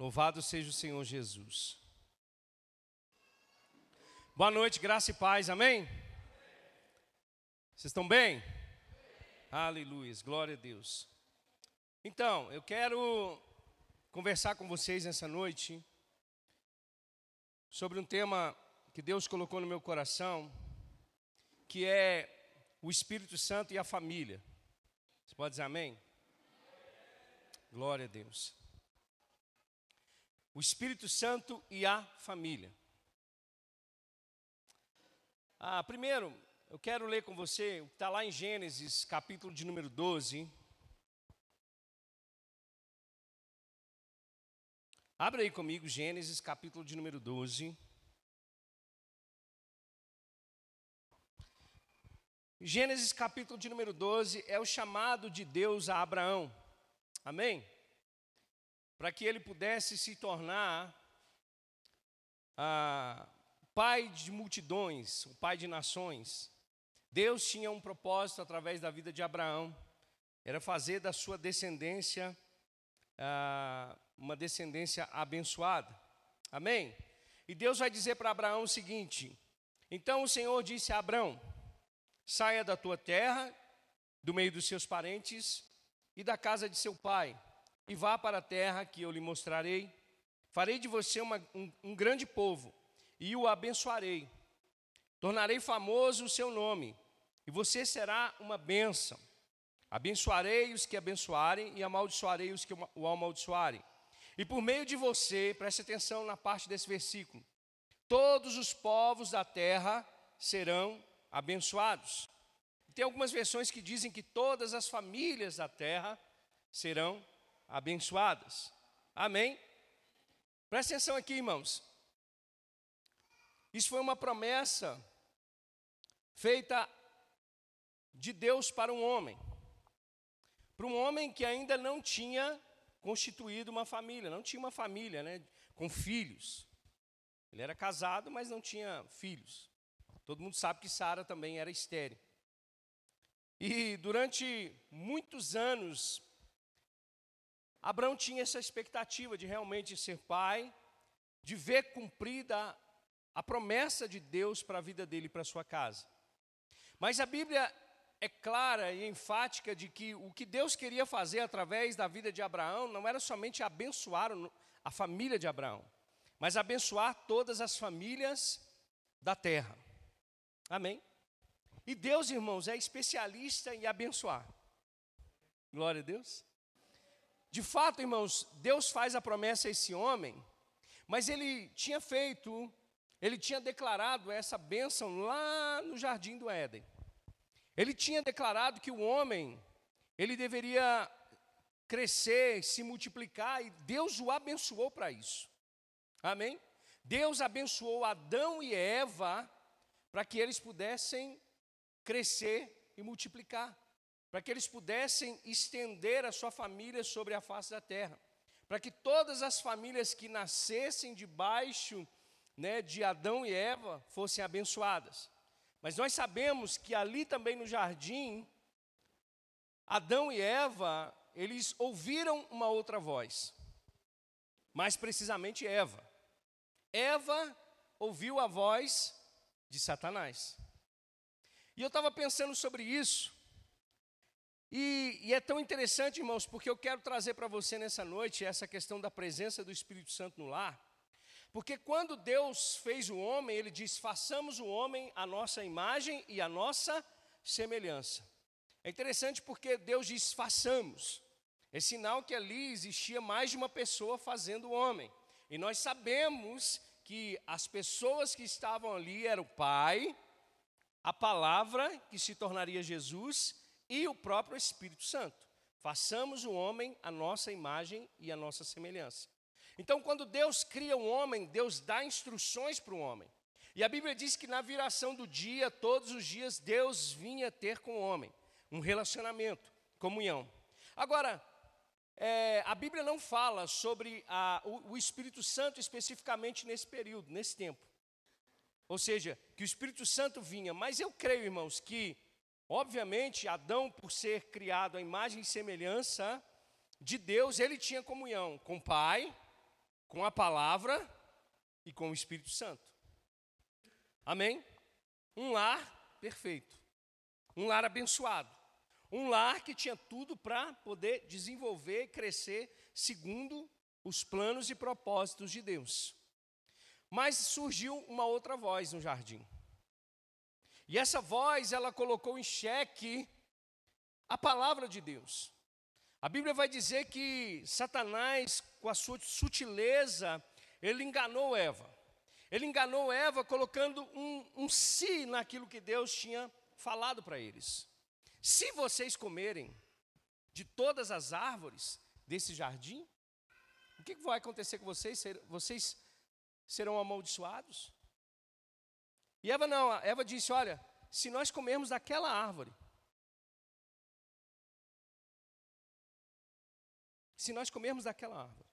Louvado seja o Senhor Jesus. Boa noite, graça e paz, amém? Vocês estão bem? Aleluia, glória a Deus. Então, eu quero conversar com vocês nessa noite sobre um tema que Deus colocou no meu coração, que é o Espírito Santo e a família. Você pode dizer amém? Glória a Deus o Espírito Santo e a família. Ah, primeiro, eu quero ler com você o que está lá em Gênesis, capítulo de número 12. Abra aí comigo, Gênesis, capítulo de número 12. Gênesis capítulo de número 12 é o chamado de Deus a Abraão. Amém? Para que ele pudesse se tornar ah, pai de multidões, o pai de nações. Deus tinha um propósito através da vida de Abraão, era fazer da sua descendência ah, uma descendência abençoada. Amém? E Deus vai dizer para Abraão o seguinte: Então o Senhor disse a Abraão: Saia da tua terra, do meio dos seus parentes e da casa de seu pai e vá para a terra que eu lhe mostrarei. Farei de você uma, um, um grande povo e o abençoarei. Tornarei famoso o seu nome e você será uma bênção. Abençoarei os que abençoarem e amaldiçoarei os que o amaldiçoarem. E por meio de você, preste atenção na parte desse versículo, todos os povos da terra serão abençoados. Tem algumas versões que dizem que todas as famílias da terra serão abençoadas. Amém? Presta atenção aqui, irmãos. Isso foi uma promessa feita de Deus para um homem. Para um homem que ainda não tinha constituído uma família, não tinha uma família, né, com filhos. Ele era casado, mas não tinha filhos. Todo mundo sabe que Sara também era estéril. E durante muitos anos, Abraão tinha essa expectativa de realmente ser pai, de ver cumprida a promessa de Deus para a vida dele e para sua casa. Mas a Bíblia é clara e enfática de que o que Deus queria fazer através da vida de Abraão não era somente abençoar a família de Abraão, mas abençoar todas as famílias da terra. Amém? E Deus, irmãos, é especialista em abençoar. Glória a Deus. De fato, irmãos, Deus faz a promessa a esse homem, mas ele tinha feito, ele tinha declarado essa bênção lá no jardim do Éden. Ele tinha declarado que o homem, ele deveria crescer, se multiplicar, e Deus o abençoou para isso. Amém? Deus abençoou Adão e Eva para que eles pudessem crescer e multiplicar para que eles pudessem estender a sua família sobre a face da terra, para que todas as famílias que nascessem debaixo né, de Adão e Eva fossem abençoadas. Mas nós sabemos que ali também no jardim, Adão e Eva, eles ouviram uma outra voz, mais precisamente Eva. Eva ouviu a voz de Satanás. E eu estava pensando sobre isso, e, e, é tão interessante, irmãos, porque eu quero trazer para você nessa noite essa questão da presença do Espírito Santo no lar. Porque quando Deus fez o homem, ele diz: façamos o homem a nossa imagem e a nossa semelhança. É interessante porque Deus diz: façamos. É sinal que ali existia mais de uma pessoa fazendo o homem. E nós sabemos que as pessoas que estavam ali eram o Pai, a palavra que se tornaria Jesus e o próprio Espírito Santo. Façamos o homem a nossa imagem e a nossa semelhança. Então, quando Deus cria o um homem, Deus dá instruções para o homem. E a Bíblia diz que na viração do dia, todos os dias, Deus vinha ter com o homem um relacionamento, comunhão. Agora, é, a Bíblia não fala sobre a, o, o Espírito Santo especificamente nesse período, nesse tempo. Ou seja, que o Espírito Santo vinha, mas eu creio, irmãos, que Obviamente, Adão, por ser criado à imagem e semelhança de Deus, ele tinha comunhão com o Pai, com a palavra e com o Espírito Santo. Amém? Um lar perfeito. Um lar abençoado. Um lar que tinha tudo para poder desenvolver e crescer segundo os planos e propósitos de Deus. Mas surgiu uma outra voz no jardim. E essa voz, ela colocou em xeque a palavra de Deus. A Bíblia vai dizer que Satanás, com a sua sutileza, ele enganou Eva. Ele enganou Eva colocando um, um si naquilo que Deus tinha falado para eles. Se vocês comerem de todas as árvores desse jardim, o que vai acontecer com vocês? Vocês serão amaldiçoados? E Eva não, Eva disse: Olha, se nós comermos daquela árvore, se nós comermos daquela árvore,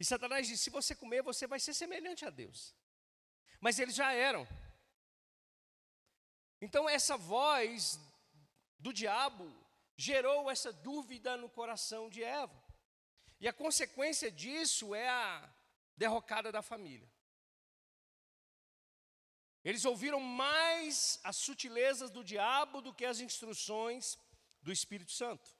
e Satanás disse: se você comer, você vai ser semelhante a Deus. Mas eles já eram. Então, essa voz do diabo gerou essa dúvida no coração de Eva. E a consequência disso é a derrocada da família. Eles ouviram mais as sutilezas do diabo do que as instruções do Espírito Santo.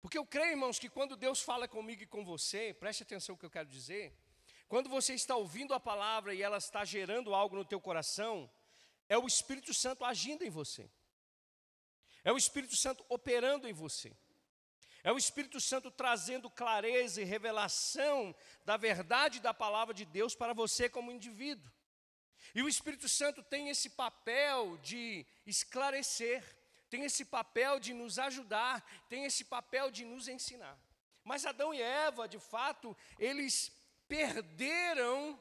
Porque eu creio, irmãos, que quando Deus fala comigo e com você, preste atenção no que eu quero dizer, quando você está ouvindo a palavra e ela está gerando algo no teu coração, é o Espírito Santo agindo em você. É o Espírito Santo operando em você. É o Espírito Santo trazendo clareza e revelação da verdade da palavra de Deus para você como indivíduo. E o Espírito Santo tem esse papel de esclarecer, tem esse papel de nos ajudar, tem esse papel de nos ensinar. Mas Adão e Eva, de fato, eles perderam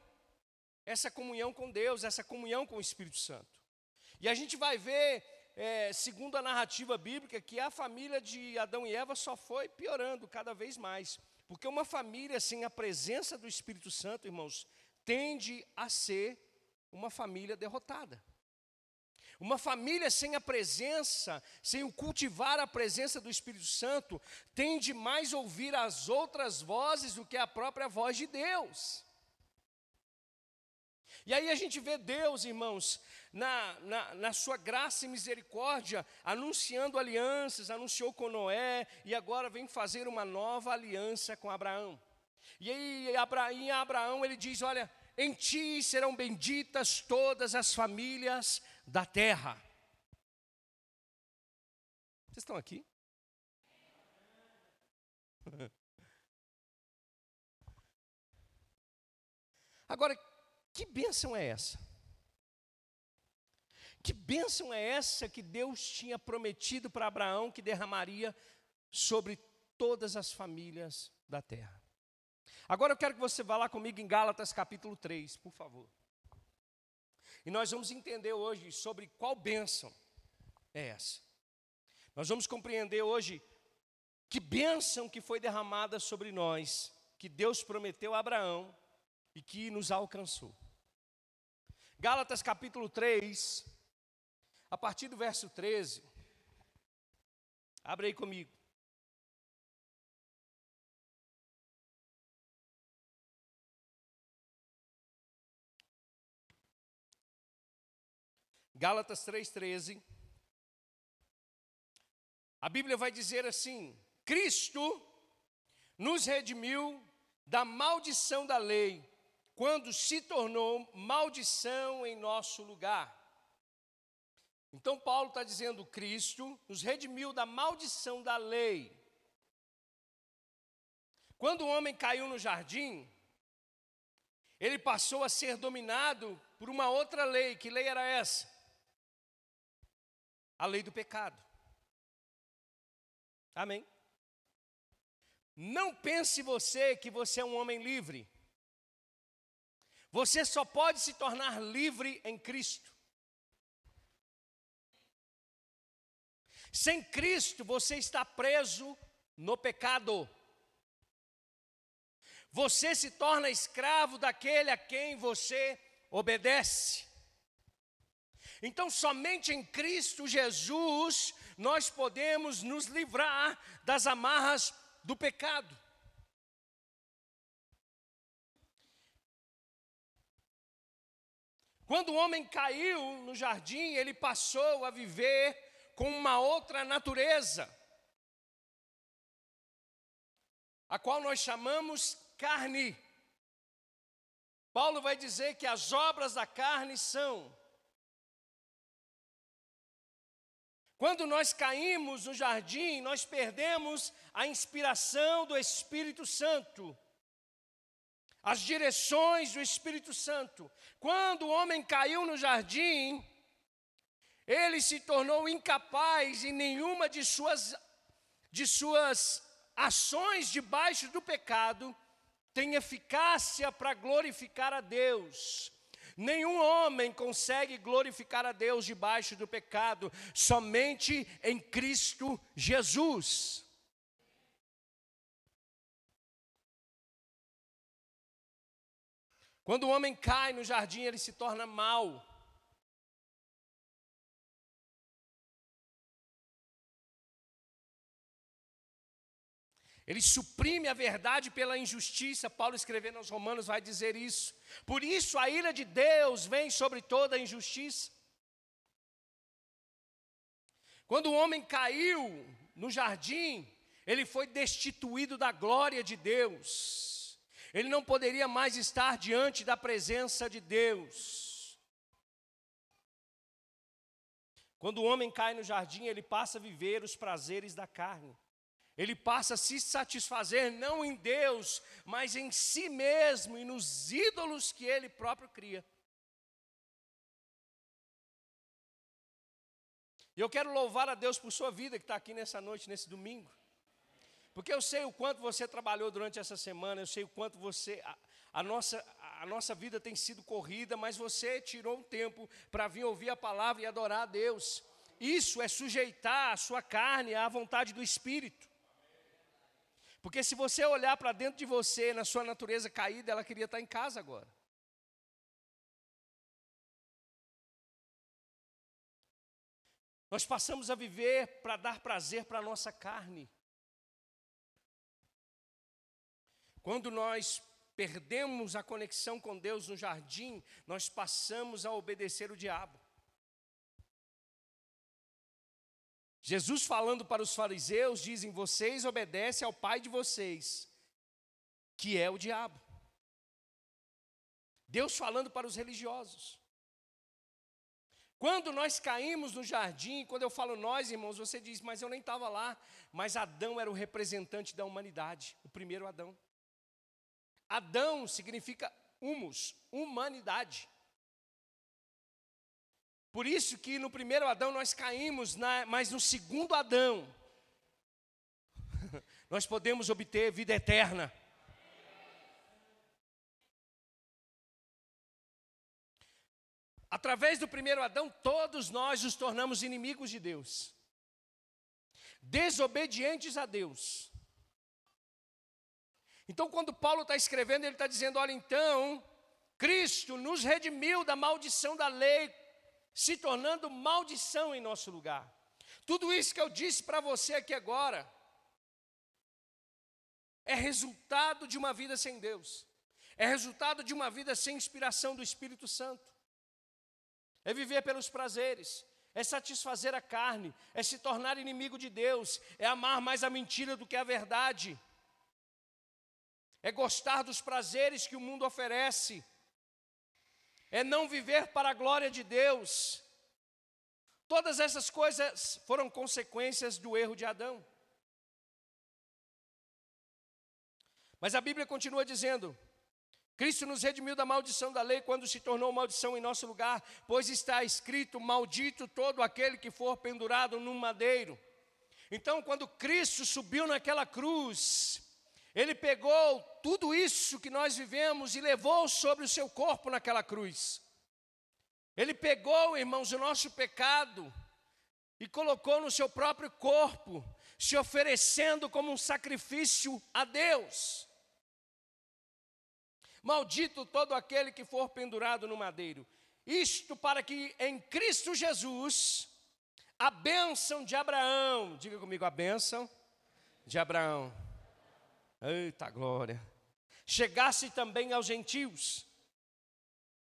essa comunhão com Deus, essa comunhão com o Espírito Santo. E a gente vai ver, é, segundo a narrativa bíblica, que a família de Adão e Eva só foi piorando cada vez mais. Porque uma família sem a presença do Espírito Santo, irmãos, tende a ser uma família derrotada. Uma família sem a presença, sem o cultivar a presença do Espírito Santo, tende mais a ouvir as outras vozes do que a própria voz de Deus. E aí a gente vê Deus, irmãos, na, na, na, sua graça e misericórdia, anunciando alianças, anunciou com Noé, e agora vem fazer uma nova aliança com Abraão. E aí em Abraão ele diz: Olha, em ti serão benditas todas as famílias da terra. Vocês estão aqui? Agora, que bênção é essa? Que bênção é essa que Deus tinha prometido para Abraão que derramaria sobre todas as famílias da terra? Agora eu quero que você vá lá comigo em Gálatas capítulo 3, por favor. E nós vamos entender hoje sobre qual bênção é essa. Nós vamos compreender hoje que bênção que foi derramada sobre nós, que Deus prometeu a Abraão e que nos alcançou. Gálatas capítulo 3, a partir do verso 13. Abre aí comigo. Gálatas 3,13. A Bíblia vai dizer assim: Cristo nos redimiu da maldição da lei quando se tornou maldição em nosso lugar. Então, Paulo está dizendo: Cristo nos redimiu da maldição da lei. Quando o homem caiu no jardim, ele passou a ser dominado por uma outra lei. Que lei era essa? A lei do pecado. Amém? Não pense você que você é um homem livre. Você só pode se tornar livre em Cristo. Sem Cristo, você está preso no pecado. Você se torna escravo daquele a quem você obedece. Então, somente em Cristo Jesus nós podemos nos livrar das amarras do pecado. Quando o homem caiu no jardim, ele passou a viver com uma outra natureza, a qual nós chamamos carne. Paulo vai dizer que as obras da carne são Quando nós caímos no jardim, nós perdemos a inspiração do Espírito Santo as direções do Espírito Santo. Quando o homem caiu no jardim, ele se tornou incapaz em nenhuma de suas, de suas ações debaixo do pecado tem eficácia para glorificar a Deus. Nenhum homem consegue glorificar a Deus debaixo do pecado, somente em Cristo Jesus. Quando o homem cai no jardim, ele se torna mau. Ele suprime a verdade pela injustiça. Paulo escrevendo aos Romanos vai dizer isso. Por isso a ira de Deus vem sobre toda a injustiça. Quando o homem caiu no jardim, ele foi destituído da glória de Deus ele não poderia mais estar diante da presença de Deus. Quando o homem cai no jardim, ele passa a viver os prazeres da carne. Ele passa a se satisfazer não em Deus, mas em si mesmo e nos ídolos que ele próprio cria. E eu quero louvar a Deus por sua vida que está aqui nessa noite, nesse domingo. Porque eu sei o quanto você trabalhou durante essa semana, eu sei o quanto você. A, a nossa, a nossa vida tem sido corrida, mas você tirou um tempo para vir ouvir a palavra e adorar a Deus. Isso é sujeitar a sua carne à vontade do Espírito. Porque se você olhar para dentro de você, na sua natureza caída, ela queria estar em casa agora. Nós passamos a viver para dar prazer para a nossa carne. Quando nós perdemos a conexão com Deus no jardim, nós passamos a obedecer o diabo. Jesus falando para os fariseus, dizem: Vocês obedecem ao pai de vocês, que é o diabo. Deus falando para os religiosos. Quando nós caímos no jardim, quando eu falo nós, irmãos, você diz, mas eu nem estava lá. Mas Adão era o representante da humanidade, o primeiro Adão. Adão significa humus, humanidade. Por isso que no primeiro Adão nós caímos, na, mas no segundo Adão nós podemos obter vida eterna. Através do primeiro Adão, todos nós nos tornamos inimigos de Deus, desobedientes a Deus. Então, quando Paulo está escrevendo, ele está dizendo: olha, então, Cristo nos redimiu da maldição da lei, se tornando maldição em nosso lugar. Tudo isso que eu disse para você aqui agora é resultado de uma vida sem Deus, é resultado de uma vida sem inspiração do Espírito Santo, é viver pelos prazeres, é satisfazer a carne, é se tornar inimigo de Deus, é amar mais a mentira do que a verdade. É gostar dos prazeres que o mundo oferece, é não viver para a glória de Deus. Todas essas coisas foram consequências do erro de Adão. Mas a Bíblia continua dizendo: Cristo nos redimiu da maldição da lei quando se tornou maldição em nosso lugar, pois está escrito: Maldito todo aquele que for pendurado num madeiro. Então, quando Cristo subiu naquela cruz, ele pegou tudo isso que nós vivemos e levou sobre o seu corpo naquela cruz. Ele pegou, irmãos, o nosso pecado e colocou no seu próprio corpo, se oferecendo como um sacrifício a Deus. Maldito todo aquele que for pendurado no madeiro. Isto para que em Cristo Jesus a bênção de Abraão, diga comigo a bênção de Abraão Eita glória! Chegasse também aos gentios.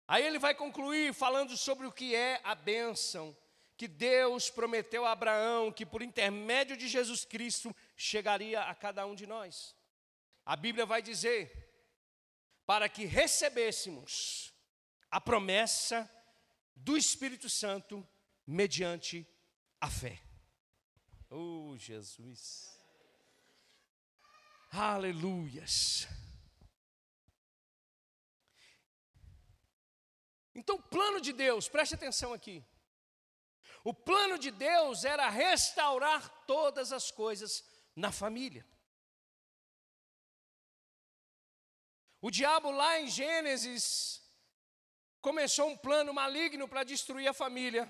Aí ele vai concluir falando sobre o que é a bênção que Deus prometeu a Abraão, que por intermédio de Jesus Cristo chegaria a cada um de nós. A Bíblia vai dizer: para que recebêssemos a promessa do Espírito Santo mediante a fé. Oh, Jesus. Aleluias. Então, o plano de Deus, preste atenção aqui. O plano de Deus era restaurar todas as coisas na família. O diabo lá em Gênesis começou um plano maligno para destruir a família.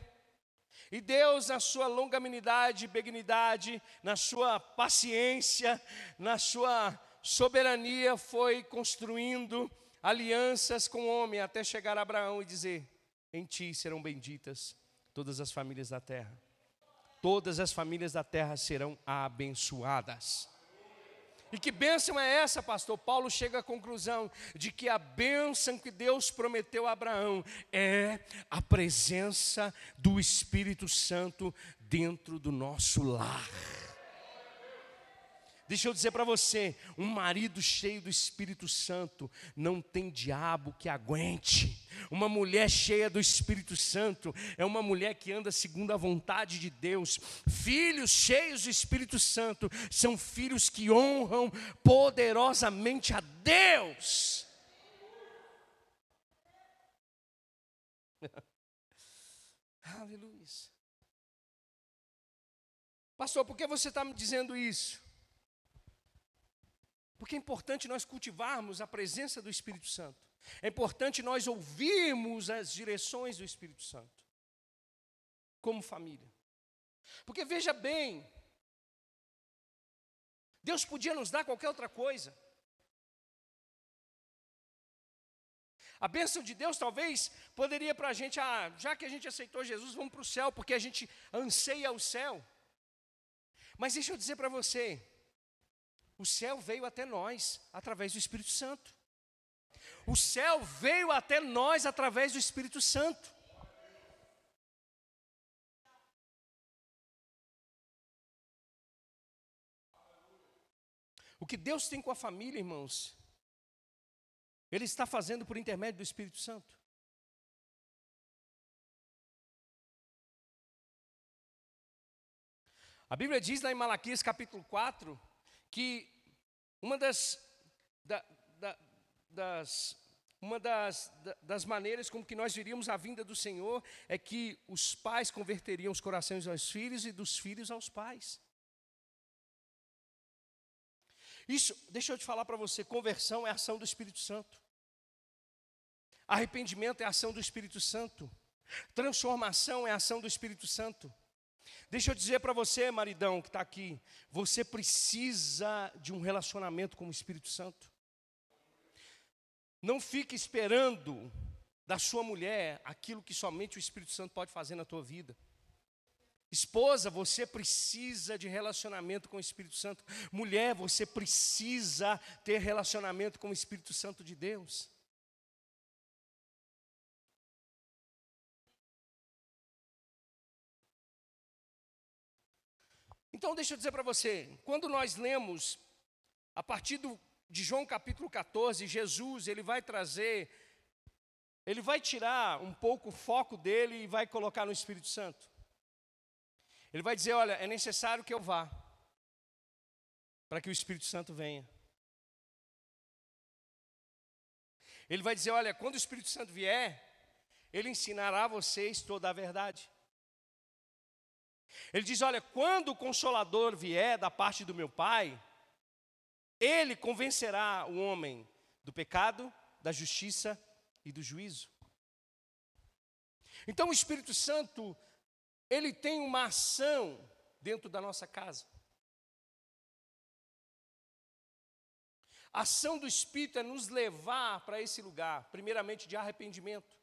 E Deus, na sua longanimidade, benignidade, na sua paciência, na sua soberania, foi construindo alianças com o homem até chegar a Abraão e dizer: Em ti serão benditas todas as famílias da terra. Todas as famílias da terra serão abençoadas. E que bênção é essa, pastor? Paulo chega à conclusão de que a bênção que Deus prometeu a Abraão é a presença do Espírito Santo dentro do nosso lar. Deixa eu dizer para você: um marido cheio do Espírito Santo não tem diabo que aguente. Uma mulher cheia do Espírito Santo é uma mulher que anda segundo a vontade de Deus. Filhos cheios do Espírito Santo são filhos que honram poderosamente a Deus. Aleluia. Pastor, por que você está me dizendo isso? Porque é importante nós cultivarmos a presença do Espírito Santo. É importante nós ouvirmos as direções do Espírito Santo, como família. Porque veja bem, Deus podia nos dar qualquer outra coisa. A bênção de Deus talvez poderia para a gente, ah, já que a gente aceitou Jesus, vamos para o céu, porque a gente anseia o céu. Mas deixa eu dizer para você, o céu veio até nós através do Espírito Santo. O céu veio até nós através do Espírito Santo. O que Deus tem com a família, irmãos, Ele está fazendo por intermédio do Espírito Santo. A Bíblia diz lá em Malaquias capítulo 4 que uma das, da, da, das, uma das, das maneiras como que nós viríamos a vinda do Senhor é que os pais converteriam os corações aos filhos e dos filhos aos pais. Isso, deixa eu te falar para você, conversão é ação do Espírito Santo. Arrependimento é ação do Espírito Santo. Transformação é ação do Espírito Santo. Deixa eu dizer para você, maridão que está aqui, você precisa de um relacionamento com o Espírito Santo. Não fique esperando da sua mulher aquilo que somente o Espírito Santo pode fazer na tua vida. Esposa, você precisa de relacionamento com o Espírito Santo. Mulher, você precisa ter relacionamento com o Espírito Santo de Deus. Então, deixa eu dizer para você, quando nós lemos, a partir do, de João capítulo 14, Jesus, ele vai trazer, ele vai tirar um pouco o foco dele e vai colocar no Espírito Santo. Ele vai dizer: olha, é necessário que eu vá, para que o Espírito Santo venha. Ele vai dizer: olha, quando o Espírito Santo vier, ele ensinará a vocês toda a verdade. Ele diz: Olha, quando o consolador vier da parte do meu Pai, ele convencerá o homem do pecado, da justiça e do juízo. Então o Espírito Santo, ele tem uma ação dentro da nossa casa. A ação do Espírito é nos levar para esse lugar, primeiramente de arrependimento,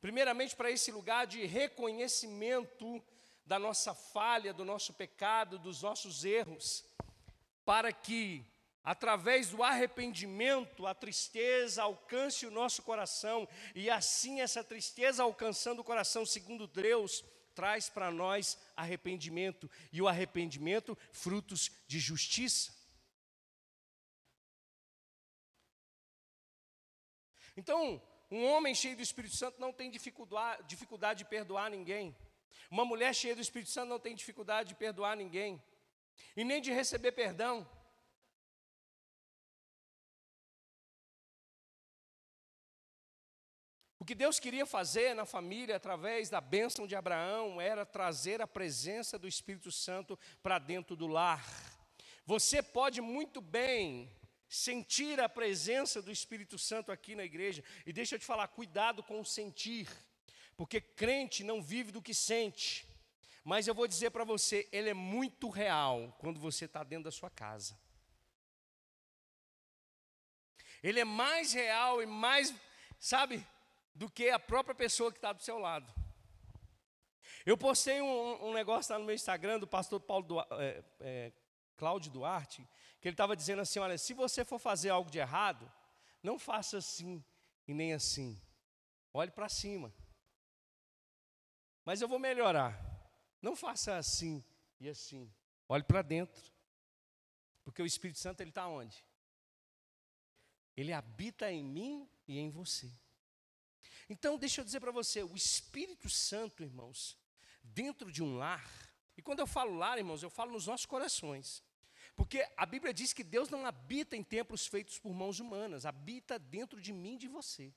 primeiramente para esse lugar de reconhecimento da nossa falha, do nosso pecado, dos nossos erros, para que através do arrependimento, a tristeza alcance o nosso coração, e assim essa tristeza alcançando o coração, segundo Deus, traz para nós arrependimento, e o arrependimento, frutos de justiça. Então, um homem cheio do Espírito Santo não tem dificuldade, de perdoar ninguém. Uma mulher cheia do Espírito Santo não tem dificuldade de perdoar ninguém, e nem de receber perdão. O que Deus queria fazer na família, através da bênção de Abraão, era trazer a presença do Espírito Santo para dentro do lar. Você pode muito bem sentir a presença do Espírito Santo aqui na igreja, e deixa eu te falar, cuidado com o sentir, porque crente não vive do que sente, mas eu vou dizer para você, ele é muito real quando você está dentro da sua casa. Ele é mais real e mais, sabe, do que a própria pessoa que está do seu lado. Eu postei um, um, negócio lá no meu Instagram do pastor Paulo é, é, Cláudio Duarte, que ele estava dizendo assim: olha, se você for fazer algo de errado, não faça assim e nem assim. Olhe para cima. Mas eu vou melhorar. Não faça assim e assim. Olhe para dentro. Porque o Espírito Santo ele está onde? Ele habita em mim e em você. Então, deixa eu dizer para você, o Espírito Santo, irmãos, dentro de um lar, e quando eu falo lar, irmãos, eu falo nos nossos corações. Porque a Bíblia diz que Deus não habita em templos feitos por mãos humanas, habita dentro de mim e de você.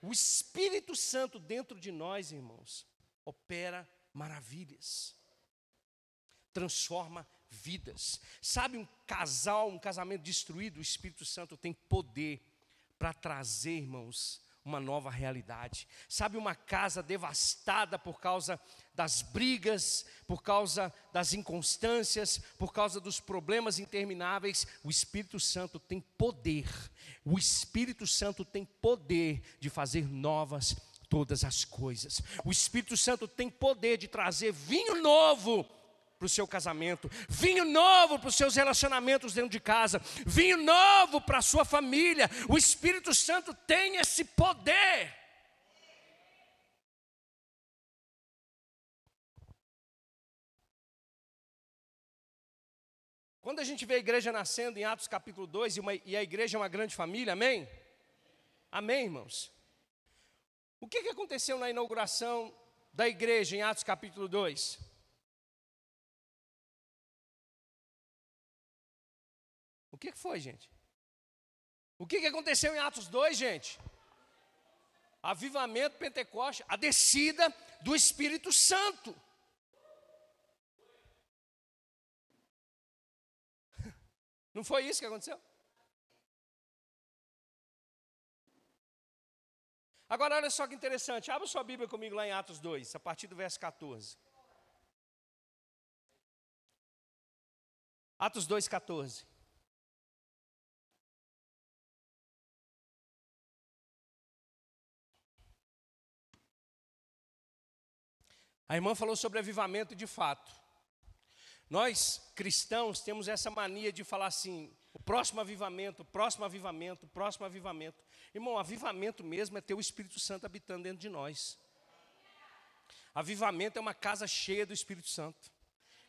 O Espírito Santo dentro de nós, irmãos, opera maravilhas, transforma vidas. Sabe um casal, um casamento destruído, o Espírito Santo tem poder para trazer, irmãos, uma nova realidade. Sabe, uma casa devastada por causa das brigas, por causa das inconstâncias, por causa dos problemas intermináveis, o Espírito Santo tem poder. O Espírito Santo tem poder de fazer novas todas as coisas. O Espírito Santo tem poder de trazer vinho novo para o seu casamento, vinho novo para os seus relacionamentos dentro de casa, vinho novo para a sua família. O Espírito Santo tem esse poder. Quando a gente vê a igreja nascendo em Atos capítulo 2, e, uma, e a igreja é uma grande família, amém? Amém, irmãos? O que, que aconteceu na inauguração da igreja em Atos capítulo 2? O que foi, gente? O que aconteceu em Atos 2, gente? Avivamento Pentecoste, a descida do Espírito Santo. Não foi isso que aconteceu? Agora, olha só que interessante. Abra sua Bíblia comigo lá em Atos 2, a partir do verso 14. Atos 2, 14. A irmã falou sobre avivamento de fato. Nós, cristãos, temos essa mania de falar assim: o próximo avivamento, o próximo avivamento, o próximo avivamento. Irmão, avivamento mesmo é ter o Espírito Santo habitando dentro de nós. Avivamento é uma casa cheia do Espírito Santo.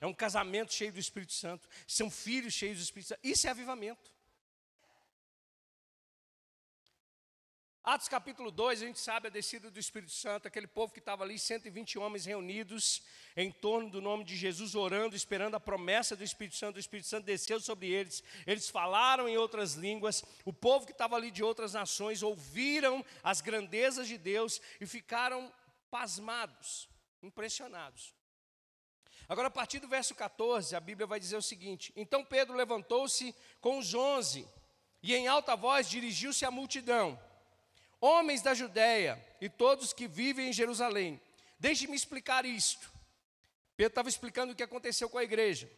É um casamento cheio do Espírito Santo. São filhos cheios do Espírito Santo. Isso é avivamento. Atos capítulo 2, a gente sabe a descida do Espírito Santo, aquele povo que estava ali, 120 homens reunidos em torno do nome de Jesus, orando, esperando a promessa do Espírito Santo. O Espírito Santo desceu sobre eles, eles falaram em outras línguas. O povo que estava ali de outras nações ouviram as grandezas de Deus e ficaram pasmados, impressionados. Agora, a partir do verso 14, a Bíblia vai dizer o seguinte: Então Pedro levantou-se com os onze e em alta voz dirigiu-se à multidão Homens da Judéia e todos que vivem em Jerusalém, deixe-me explicar isto. Pedro estava explicando o que aconteceu com a igreja.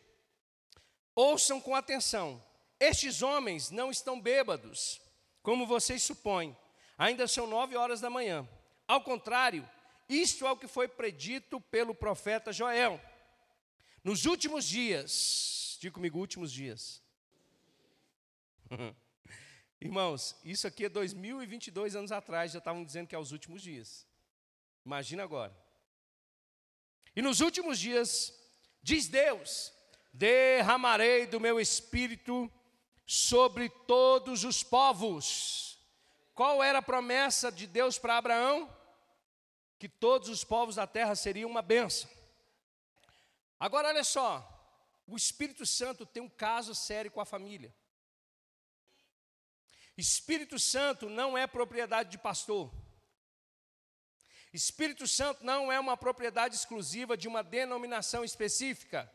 Ouçam com atenção: estes homens não estão bêbados, como vocês supõem, ainda são nove horas da manhã. Ao contrário, isto é o que foi predito pelo profeta Joel. Nos últimos dias, diga comigo, últimos dias, Irmãos, isso aqui é 2022 anos atrás, já estavam dizendo que é os últimos dias. Imagina agora. E nos últimos dias, diz Deus: derramarei do meu espírito sobre todos os povos. Qual era a promessa de Deus para Abraão? Que todos os povos da terra seriam uma benção. Agora olha só, o Espírito Santo tem um caso sério com a família. Espírito Santo não é propriedade de pastor. Espírito Santo não é uma propriedade exclusiva de uma denominação específica.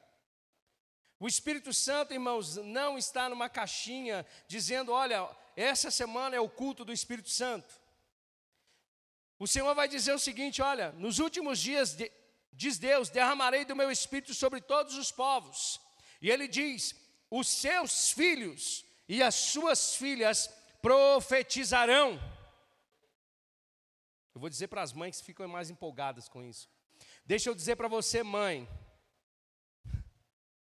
O Espírito Santo, irmãos, não está numa caixinha dizendo: olha, essa semana é o culto do Espírito Santo. O Senhor vai dizer o seguinte: olha, nos últimos dias, diz Deus, derramarei do meu Espírito sobre todos os povos. E Ele diz: os seus filhos e as suas filhas profetizarão. Eu vou dizer para as mães que ficam mais empolgadas com isso. Deixa eu dizer para você, mãe,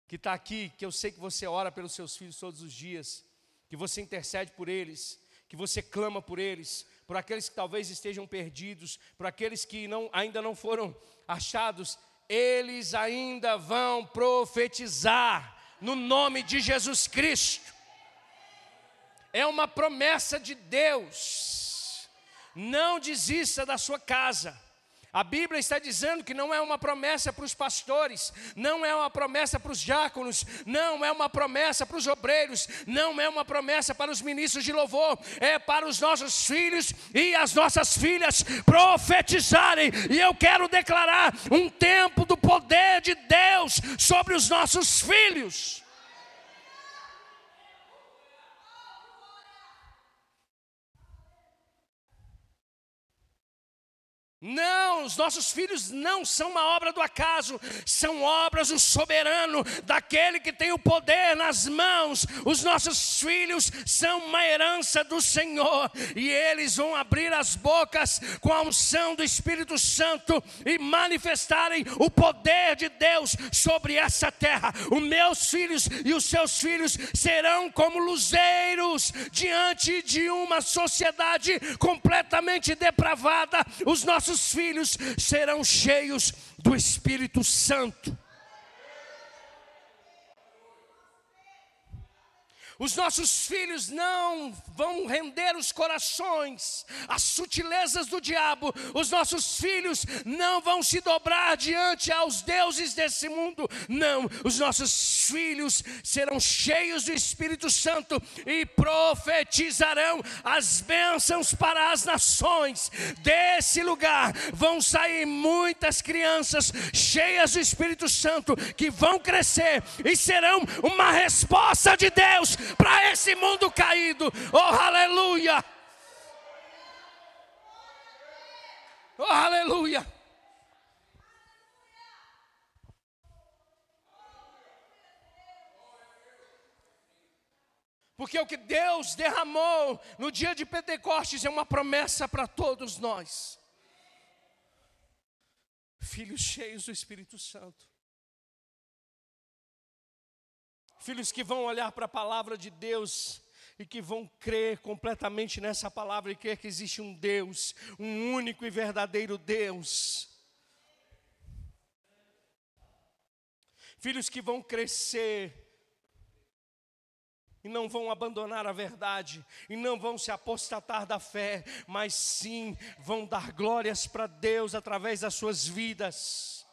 que está aqui, que eu sei que você ora pelos seus filhos todos os dias, que você intercede por eles, que você clama por eles, por aqueles que talvez estejam perdidos, por aqueles que não, ainda não foram achados, eles ainda vão profetizar no nome de Jesus Cristo é uma promessa de Deus. Não desista da sua casa. A Bíblia está dizendo que não é uma promessa para os pastores, não é uma promessa para os diáconos, não é uma promessa para os obreiros, não é uma promessa para os ministros de louvor, é para os nossos filhos e as nossas filhas profetizarem. E eu quero declarar um tempo do poder de Deus sobre os nossos filhos. Não, os nossos filhos não são uma obra do acaso, são obras do soberano, daquele que tem o poder nas mãos. Os nossos filhos são uma herança do Senhor, e eles vão abrir as bocas com a unção do Espírito Santo e manifestarem o poder de Deus sobre essa terra. Os meus filhos e os seus filhos serão como luzeiros diante de uma sociedade completamente depravada. Os nossos nossos filhos serão cheios do Espírito Santo. Os nossos filhos não vão render os corações às sutilezas do diabo. Os nossos filhos não vão se dobrar diante aos deuses desse mundo. Não, os nossos filhos serão cheios do Espírito Santo e profetizarão as bênçãos para as nações. Desse lugar vão sair muitas crianças cheias do Espírito Santo que vão crescer e serão uma resposta de Deus para esse mundo caído. Oh, aleluia! Oh, aleluia! Porque o que Deus derramou no dia de Pentecostes é uma promessa para todos nós. Filhos cheios do Espírito Santo. Filhos que vão olhar para a palavra de Deus e que vão crer completamente nessa palavra e crer que existe um Deus, um único e verdadeiro Deus. Filhos que vão crescer e não vão abandonar a verdade, e não vão se apostatar da fé, mas sim vão dar glórias para Deus através das suas vidas.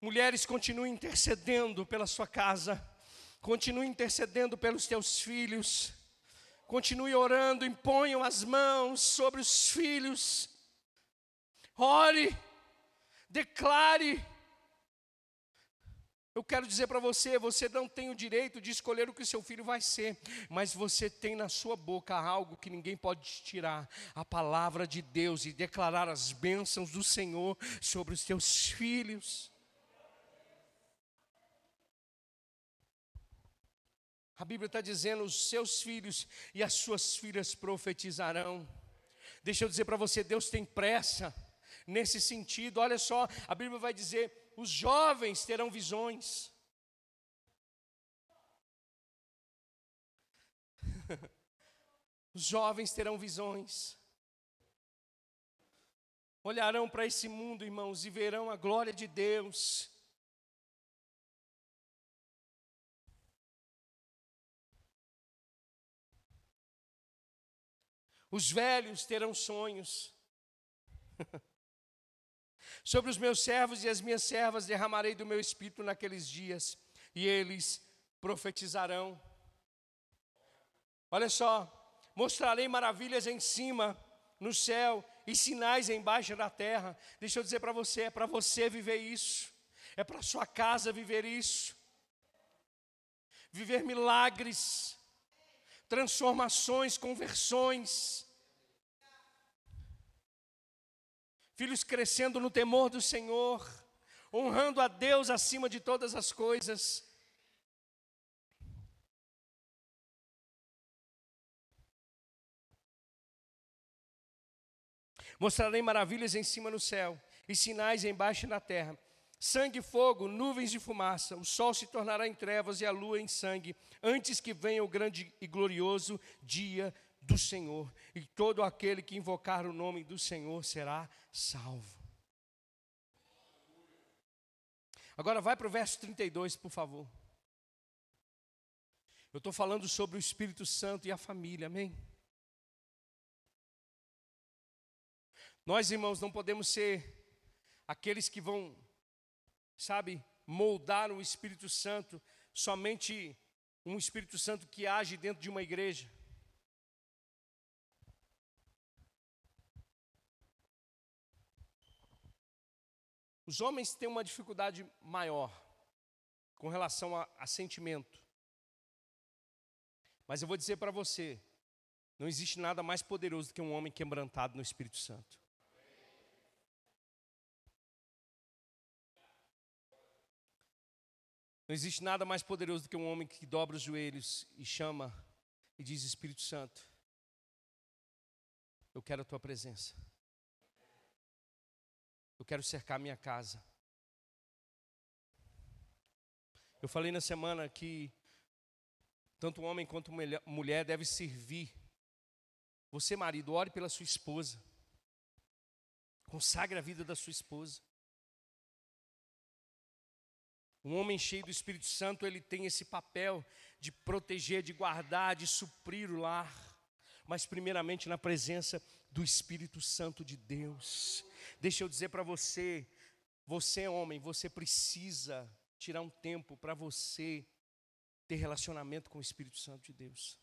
Mulheres, continuem intercedendo pela sua casa. Continue intercedendo pelos teus filhos. Continue orando, imponham as mãos sobre os filhos. Ore, declare. Eu quero dizer para você, você não tem o direito de escolher o que seu filho vai ser, mas você tem na sua boca algo que ninguém pode tirar, a palavra de Deus e declarar as bênçãos do Senhor sobre os teus filhos. A Bíblia está dizendo: os seus filhos e as suas filhas profetizarão. Deixa eu dizer para você: Deus tem pressa nesse sentido. Olha só, a Bíblia vai dizer: os jovens terão visões. Os jovens terão visões. Olharão para esse mundo, irmãos, e verão a glória de Deus. Os velhos terão sonhos. Sobre os meus servos e as minhas servas derramarei do meu espírito naqueles dias, e eles profetizarão. Olha só, mostrarei maravilhas em cima, no céu, e sinais embaixo da terra. Deixa eu dizer para você, é para você viver isso, é para sua casa viver isso, viver milagres, transformações, conversões. Filhos crescendo no temor do Senhor, honrando a Deus acima de todas as coisas. Mostrarei maravilhas em cima no céu e sinais embaixo na terra. Sangue fogo, nuvens de fumaça, o sol se tornará em trevas e a lua em sangue, antes que venha o grande e glorioso dia do Senhor, e todo aquele que invocar o nome do Senhor será salvo. Agora vai para o verso 32, por favor. Eu estou falando sobre o Espírito Santo e a família, amém? Nós, irmãos, não podemos ser aqueles que vão, sabe, moldar o Espírito Santo, somente um Espírito Santo que age dentro de uma igreja. Os homens têm uma dificuldade maior com relação a, a sentimento. Mas eu vou dizer para você: não existe nada mais poderoso do que um homem quebrantado no Espírito Santo. Não existe nada mais poderoso do que um homem que dobra os joelhos e chama e diz: Espírito Santo, eu quero a tua presença. Eu quero cercar minha casa. Eu falei na semana que tanto homem quanto mulher deve servir. Você, marido, ore pela sua esposa. Consagre a vida da sua esposa. Um homem cheio do Espírito Santo, ele tem esse papel de proteger, de guardar, de suprir o lar, mas primeiramente na presença do Espírito Santo de Deus. Deixa eu dizer para você, você homem, você precisa tirar um tempo para você ter relacionamento com o Espírito Santo de Deus.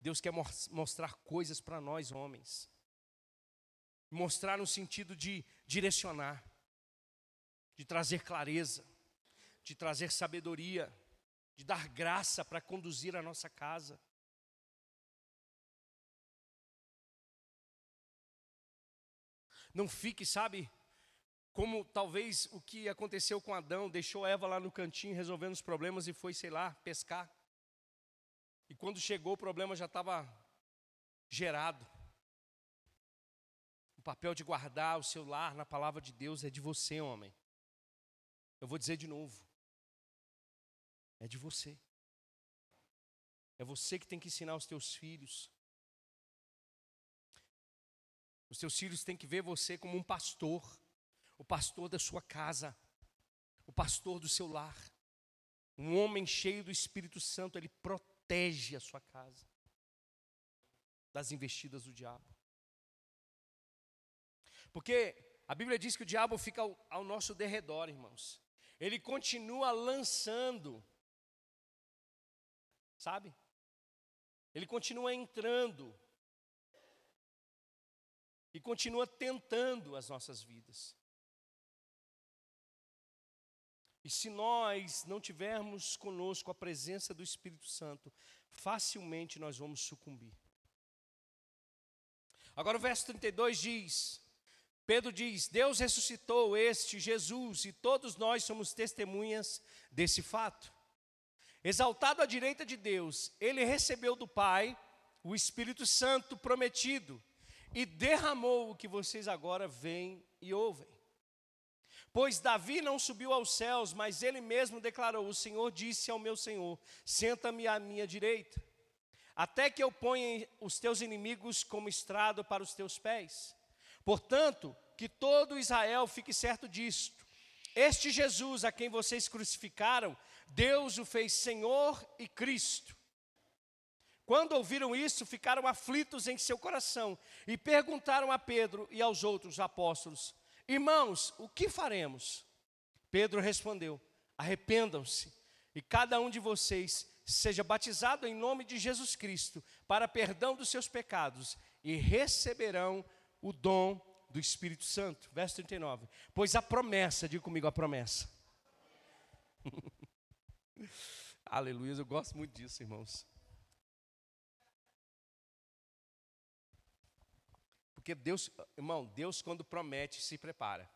Deus quer mostrar coisas para nós homens. Mostrar no sentido de direcionar, de trazer clareza de trazer sabedoria, de dar graça para conduzir a nossa casa. Não fique, sabe, como talvez o que aconteceu com Adão, deixou Eva lá no cantinho resolvendo os problemas e foi, sei lá, pescar. E quando chegou o problema já estava gerado. O papel de guardar o seu lar na palavra de Deus é de você, homem. Eu vou dizer de novo é de você. É você que tem que ensinar os teus filhos. Os teus filhos têm que ver você como um pastor, o pastor da sua casa, o pastor do seu lar. Um homem cheio do Espírito Santo, ele protege a sua casa das investidas do diabo. Porque a Bíblia diz que o diabo fica ao, ao nosso derredor, irmãos. Ele continua lançando Sabe? Ele continua entrando e continua tentando as nossas vidas. E se nós não tivermos conosco a presença do Espírito Santo, facilmente nós vamos sucumbir. Agora o verso 32 diz: Pedro diz: Deus ressuscitou este Jesus e todos nós somos testemunhas desse fato. Exaltado à direita de Deus, ele recebeu do Pai o Espírito Santo prometido e derramou o que vocês agora veem e ouvem. Pois Davi não subiu aos céus, mas ele mesmo declarou: O Senhor disse ao meu Senhor: Senta-me à minha direita, até que eu ponha os teus inimigos como estrado para os teus pés. Portanto, que todo Israel fique certo disto. Este Jesus a quem vocês crucificaram, Deus o fez Senhor e Cristo. Quando ouviram isso, ficaram aflitos em seu coração e perguntaram a Pedro e aos outros apóstolos: Irmãos, o que faremos? Pedro respondeu: Arrependam-se e cada um de vocês seja batizado em nome de Jesus Cristo para perdão dos seus pecados e receberão o dom do Espírito Santo. Verso 39. Pois a promessa, diga comigo a promessa. Aleluia, eu gosto muito disso, irmãos. Porque Deus, irmão, Deus quando promete, se prepara.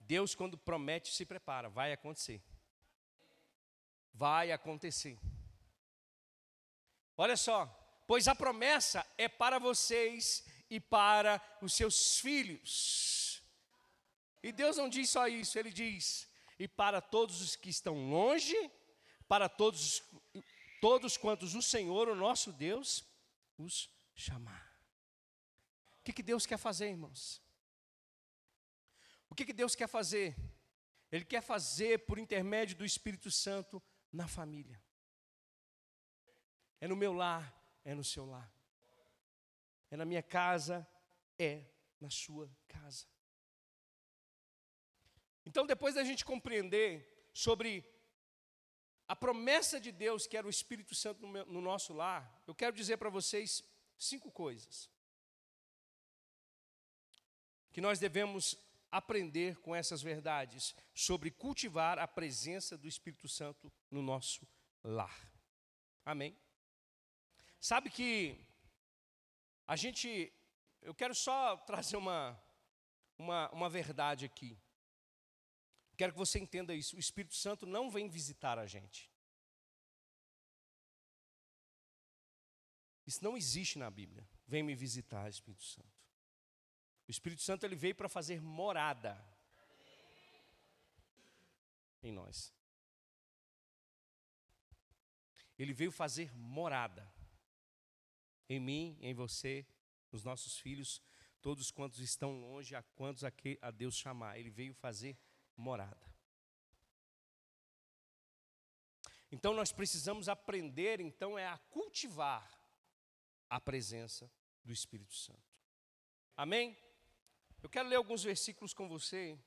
Deus quando promete, se prepara, vai acontecer. Vai acontecer. Olha só, pois a promessa é para vocês e para os seus filhos. E Deus não diz só isso, Ele diz: e para todos os que estão longe, para todos, todos quantos o Senhor, o nosso Deus, os chamar. O que, que Deus quer fazer, irmãos? O que, que Deus quer fazer? Ele quer fazer por intermédio do Espírito Santo na família. É no meu lar, é no seu lar é na minha casa, é na sua casa. Então, depois da gente compreender sobre a promessa de Deus, que era o Espírito Santo no, meu, no nosso lar, eu quero dizer para vocês cinco coisas que nós devemos aprender com essas verdades sobre cultivar a presença do Espírito Santo no nosso lar. Amém? Sabe que a gente, eu quero só trazer uma, uma, uma verdade aqui. Quero que você entenda isso. O Espírito Santo não vem visitar a gente. Isso não existe na Bíblia. Vem me visitar, Espírito Santo. O Espírito Santo ele veio para fazer morada em nós. Ele veio fazer morada em mim, em você, nos nossos filhos, todos quantos estão longe, a quantos a, que, a Deus chamar. Ele veio fazer morada. Então nós precisamos aprender, então, é a cultivar a presença do Espírito Santo. Amém? Eu quero ler alguns versículos com você.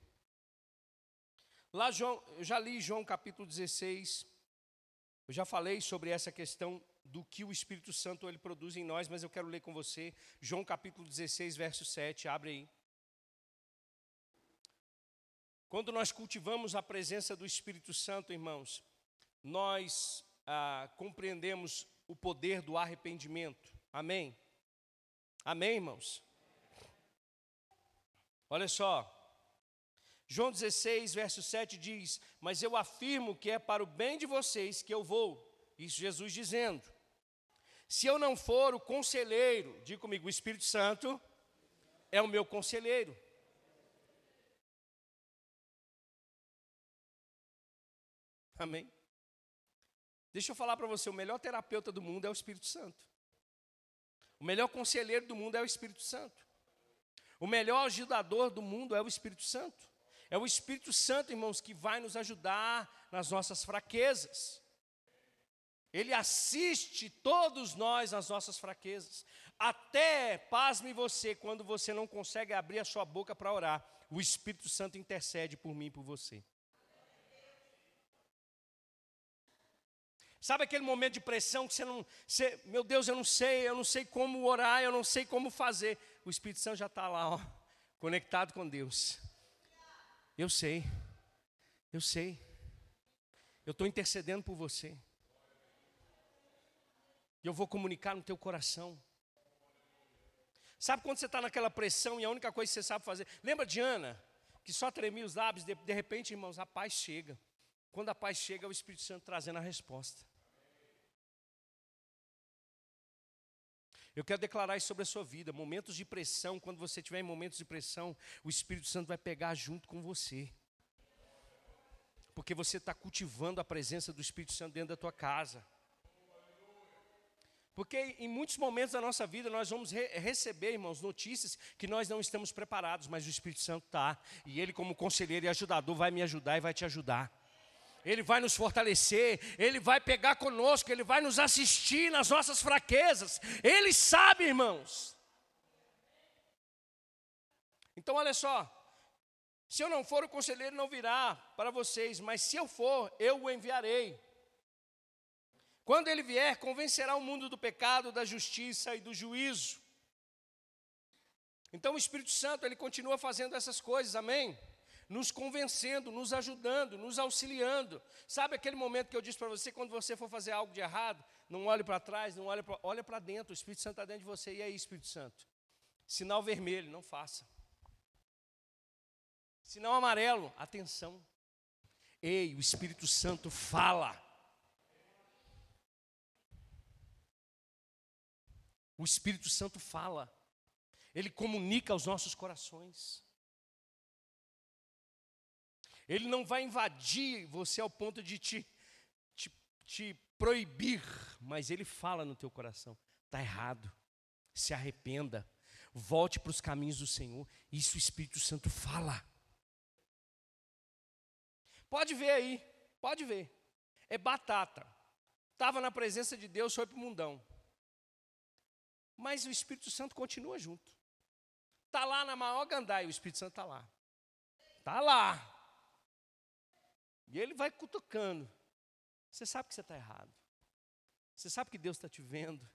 Lá, João, eu já li João capítulo 16. Eu já falei sobre essa questão do que o Espírito Santo ele produz em nós, mas eu quero ler com você João capítulo 16, verso 7, abre aí. Quando nós cultivamos a presença do Espírito Santo, irmãos, nós ah, compreendemos o poder do arrependimento. Amém? Amém, irmãos? Olha só. João 16, verso 7 diz: Mas eu afirmo que é para o bem de vocês que eu vou. Isso Jesus dizendo. Se eu não for o conselheiro, diga comigo, o Espírito Santo é o meu conselheiro. Amém? Deixa eu falar para você: o melhor terapeuta do mundo é o Espírito Santo. O melhor conselheiro do mundo é o Espírito Santo. O melhor ajudador do mundo é o Espírito Santo. É o Espírito Santo, irmãos, que vai nos ajudar nas nossas fraquezas. Ele assiste todos nós nas nossas fraquezas. Até, pasme você, quando você não consegue abrir a sua boca para orar, o Espírito Santo intercede por mim e por você. Sabe aquele momento de pressão que você não, você, meu Deus, eu não sei, eu não sei como orar, eu não sei como fazer. O Espírito Santo já está lá, ó, conectado com Deus. Eu sei, eu sei, eu estou intercedendo por você. Eu vou comunicar no teu coração. Sabe quando você está naquela pressão e a única coisa que você sabe fazer? Lembra de Ana, que só tremia os lábios, de, de repente, irmãos, a paz chega. Quando a paz chega, é o Espírito Santo trazendo a resposta. Eu quero declarar isso sobre a sua vida. Momentos de pressão, quando você estiver em momentos de pressão, o Espírito Santo vai pegar junto com você. Porque você está cultivando a presença do Espírito Santo dentro da tua casa. Porque em muitos momentos da nossa vida nós vamos re receber, irmãos, notícias que nós não estamos preparados, mas o Espírito Santo está. E Ele, como conselheiro e ajudador, vai me ajudar e vai te ajudar. Ele vai nos fortalecer, Ele vai pegar conosco, Ele vai nos assistir nas nossas fraquezas. Ele sabe, irmãos. Então, olha só. Se eu não for, o conselheiro não virá para vocês, mas se eu for, eu o enviarei. Quando ele vier, convencerá o mundo do pecado, da justiça e do juízo. Então o Espírito Santo, ele continua fazendo essas coisas, amém? Nos convencendo, nos ajudando, nos auxiliando. Sabe aquele momento que eu disse para você, quando você for fazer algo de errado, não olhe para trás, não olhe para, olha para dentro, o Espírito Santo está dentro de você. E aí, Espírito Santo? Sinal vermelho, não faça. Sinal amarelo, atenção. Ei, o Espírito Santo fala. O Espírito Santo fala, ele comunica aos nossos corações. Ele não vai invadir você ao ponto de te, te, te proibir, mas ele fala no teu coração: está errado, se arrependa, volte para os caminhos do Senhor. Isso o Espírito Santo fala. Pode ver aí, pode ver. É batata. Estava na presença de Deus, foi para o mundão. Mas o Espírito Santo continua junto. Está lá na maior gandaia, o Espírito Santo está lá. Está lá. E ele vai cutucando. Você sabe que você está errado. Você sabe que Deus está te vendo.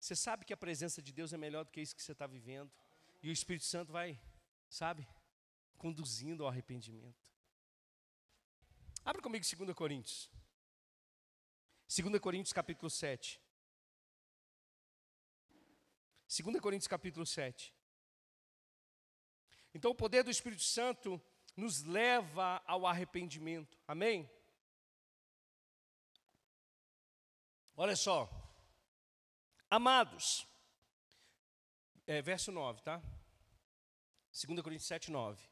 Você sabe que a presença de Deus é melhor do que isso que você está vivendo. E o Espírito Santo vai, sabe, conduzindo ao arrependimento. Abra comigo 2 Coríntios. 2 Coríntios capítulo 7. 2 Coríntios capítulo 7. Então o poder do Espírito Santo nos leva ao arrependimento. Amém? Olha só. Amados. É, verso 9, tá? 2 Coríntios 7, 9.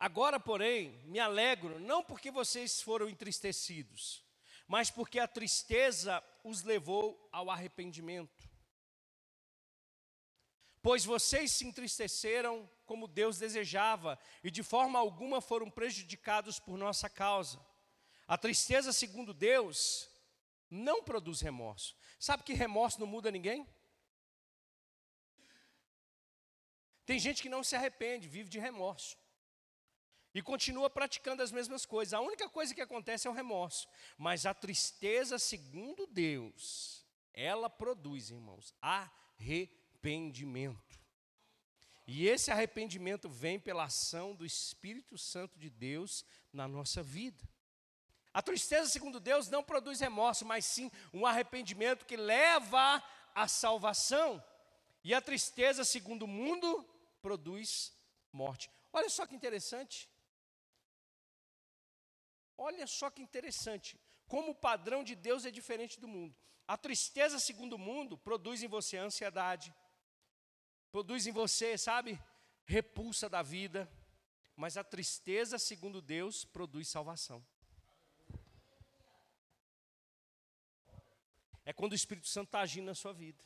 Agora, porém, me alegro, não porque vocês foram entristecidos, mas porque a tristeza os levou ao arrependimento. Pois vocês se entristeceram como Deus desejava, e de forma alguma foram prejudicados por nossa causa. A tristeza, segundo Deus, não produz remorso. Sabe que remorso não muda ninguém? Tem gente que não se arrepende, vive de remorso. E continua praticando as mesmas coisas. A única coisa que acontece é o remorso. Mas a tristeza, segundo Deus, ela produz, irmãos, arrependimento. E esse arrependimento vem pela ação do Espírito Santo de Deus na nossa vida. A tristeza, segundo Deus, não produz remorso, mas sim um arrependimento que leva à salvação. E a tristeza, segundo o mundo, produz morte. Olha só que interessante. Olha só que interessante. Como o padrão de Deus é diferente do mundo. A tristeza, segundo o mundo, produz em você ansiedade, produz em você, sabe, repulsa da vida, mas a tristeza, segundo Deus, produz salvação. É quando o Espírito Santo está agindo na sua vida.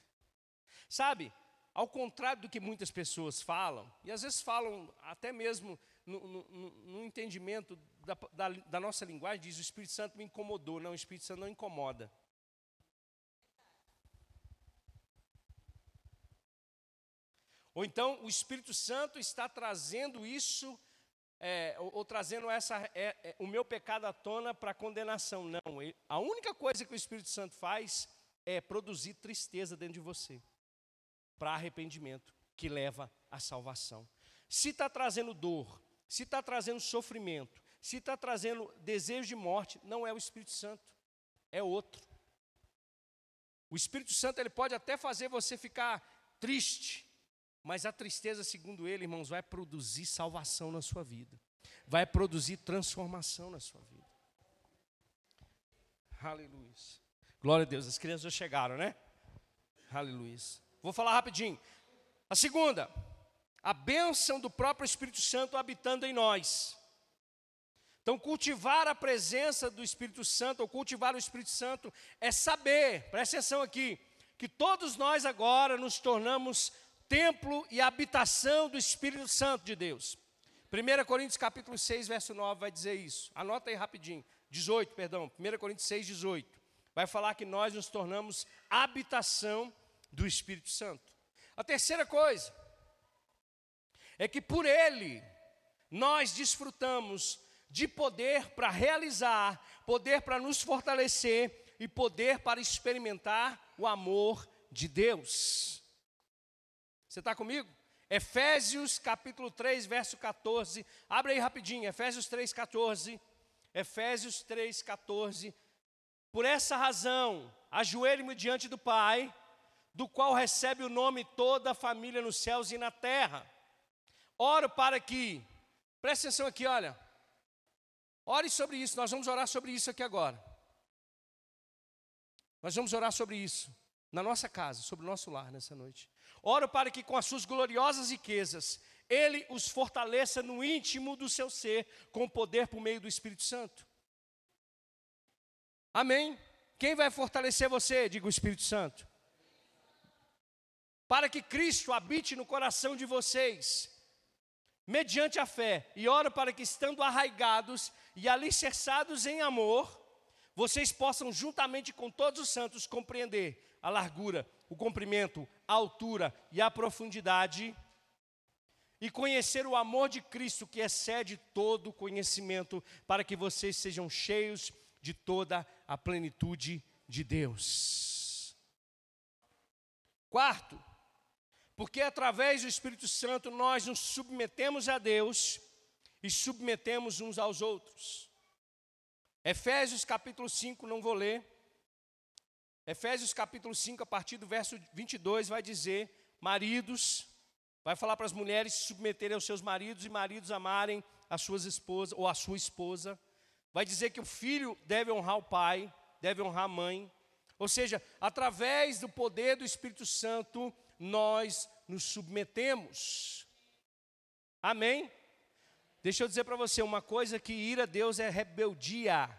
Sabe, ao contrário do que muitas pessoas falam, e às vezes falam até mesmo no, no, no entendimento da, da, da nossa linguagem, diz: o Espírito Santo me incomodou. Não, o Espírito Santo não incomoda. Ou então o Espírito Santo está trazendo isso, é, ou, ou, trazendo essa, é, é, o meu pecado à tona para condenação. Não, ele, a única coisa que o Espírito Santo faz é produzir tristeza dentro de você, para arrependimento, que leva à salvação. Se está trazendo dor, se está trazendo sofrimento, se está trazendo desejo de morte, não é o Espírito Santo, é outro. O Espírito Santo ele pode até fazer você ficar triste, mas a tristeza, segundo ele, irmãos, vai produzir salvação na sua vida, vai produzir transformação na sua vida. Aleluia. Glória a Deus, as crianças já chegaram, né? Aleluia. Vou falar rapidinho. A segunda, a bênção do próprio Espírito Santo habitando em nós. Então, cultivar a presença do Espírito Santo, ou cultivar o Espírito Santo, é saber, presta atenção aqui, que todos nós agora nos tornamos templo e habitação do Espírito Santo de Deus. 1 Coríntios capítulo 6, verso 9 vai dizer isso. Anota aí rapidinho. 18, perdão. 1 Coríntios 6, 18. Vai falar que nós nos tornamos habitação do Espírito Santo. A terceira coisa é que por ele nós desfrutamos de poder para realizar, poder para nos fortalecer e poder para experimentar o amor de Deus. Você está comigo? Efésios capítulo 3, verso 14. Abre aí rapidinho, Efésios 3, 14. Efésios 3, 14. Por essa razão, ajoelhe-me diante do Pai, do qual recebe o nome toda a família nos céus e na terra. Oro para que, preste atenção aqui, olha. Ore sobre isso, nós vamos orar sobre isso aqui agora. Nós vamos orar sobre isso na nossa casa, sobre o nosso lar nessa noite. Oro para que com as suas gloriosas riquezas, Ele os fortaleça no íntimo do seu ser, com poder por meio do Espírito Santo. Amém? Quem vai fortalecer você? Diga o Espírito Santo. Para que Cristo habite no coração de vocês, mediante a fé, e oro para que, estando arraigados e alicerçados em amor, vocês possam, juntamente com todos os santos, compreender a largura, o comprimento, a altura e a profundidade, e conhecer o amor de Cristo que excede todo conhecimento, para que vocês sejam cheios de toda a plenitude de Deus. Quarto, porque através do Espírito Santo nós nos submetemos a Deus e submetemos uns aos outros. Efésios capítulo 5, não vou ler. Efésios capítulo 5, a partir do verso 22, vai dizer: Maridos, vai falar para as mulheres se submeterem aos seus maridos e maridos amarem as suas esposas ou a sua esposa. Vai dizer que o filho deve honrar o pai, deve honrar a mãe. Ou seja, através do poder do Espírito Santo, nós nos submetemos. Amém? Deixa eu dizer para você uma coisa que ir a Deus é rebeldia.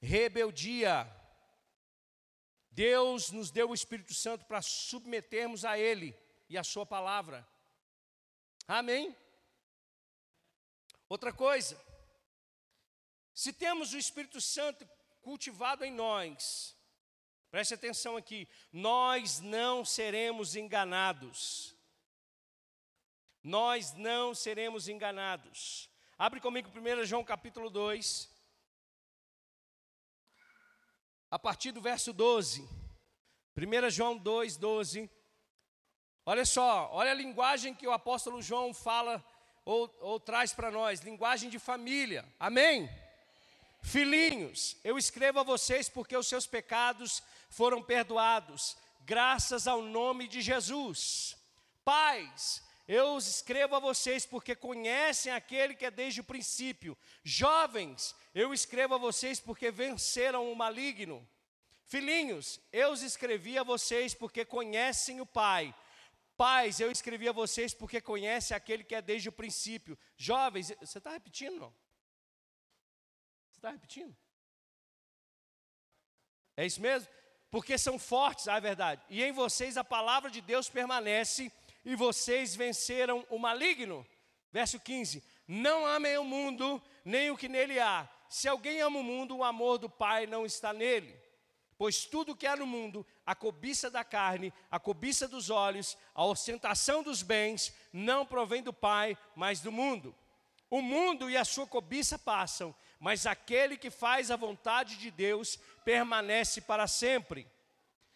Rebeldia. Deus nos deu o Espírito Santo para submetermos a Ele e a Sua palavra. Amém? Outra coisa, se temos o Espírito Santo cultivado em nós, preste atenção aqui, nós não seremos enganados. Nós não seremos enganados. Abre comigo 1 João capítulo 2. A partir do verso 12. 1 João 2, 12. Olha só, olha a linguagem que o apóstolo João fala ou, ou traz para nós, linguagem de família. Amém? Filhinhos, eu escrevo a vocês porque os seus pecados foram perdoados, graças ao nome de Jesus. Pais, eu escrevo a vocês porque conhecem aquele que é desde o princípio. Jovens, eu escrevo a vocês porque venceram o maligno. Filhinhos, eu os escrevi a vocês porque conhecem o Pai. Pais, eu escrevi a vocês porque conhecem aquele que é desde o princípio. Jovens, você está repetindo? Não? está repetindo? É isso mesmo? Porque são fortes, ah, é verdade. E em vocês a palavra de Deus permanece, e vocês venceram o maligno. Verso 15: Não amem o mundo, nem o que nele há. Se alguém ama o mundo, o amor do Pai não está nele. Pois tudo que há no mundo, a cobiça da carne, a cobiça dos olhos, a ostentação dos bens, não provém do Pai, mas do mundo. O mundo e a sua cobiça passam, mas aquele que faz a vontade de Deus permanece para sempre.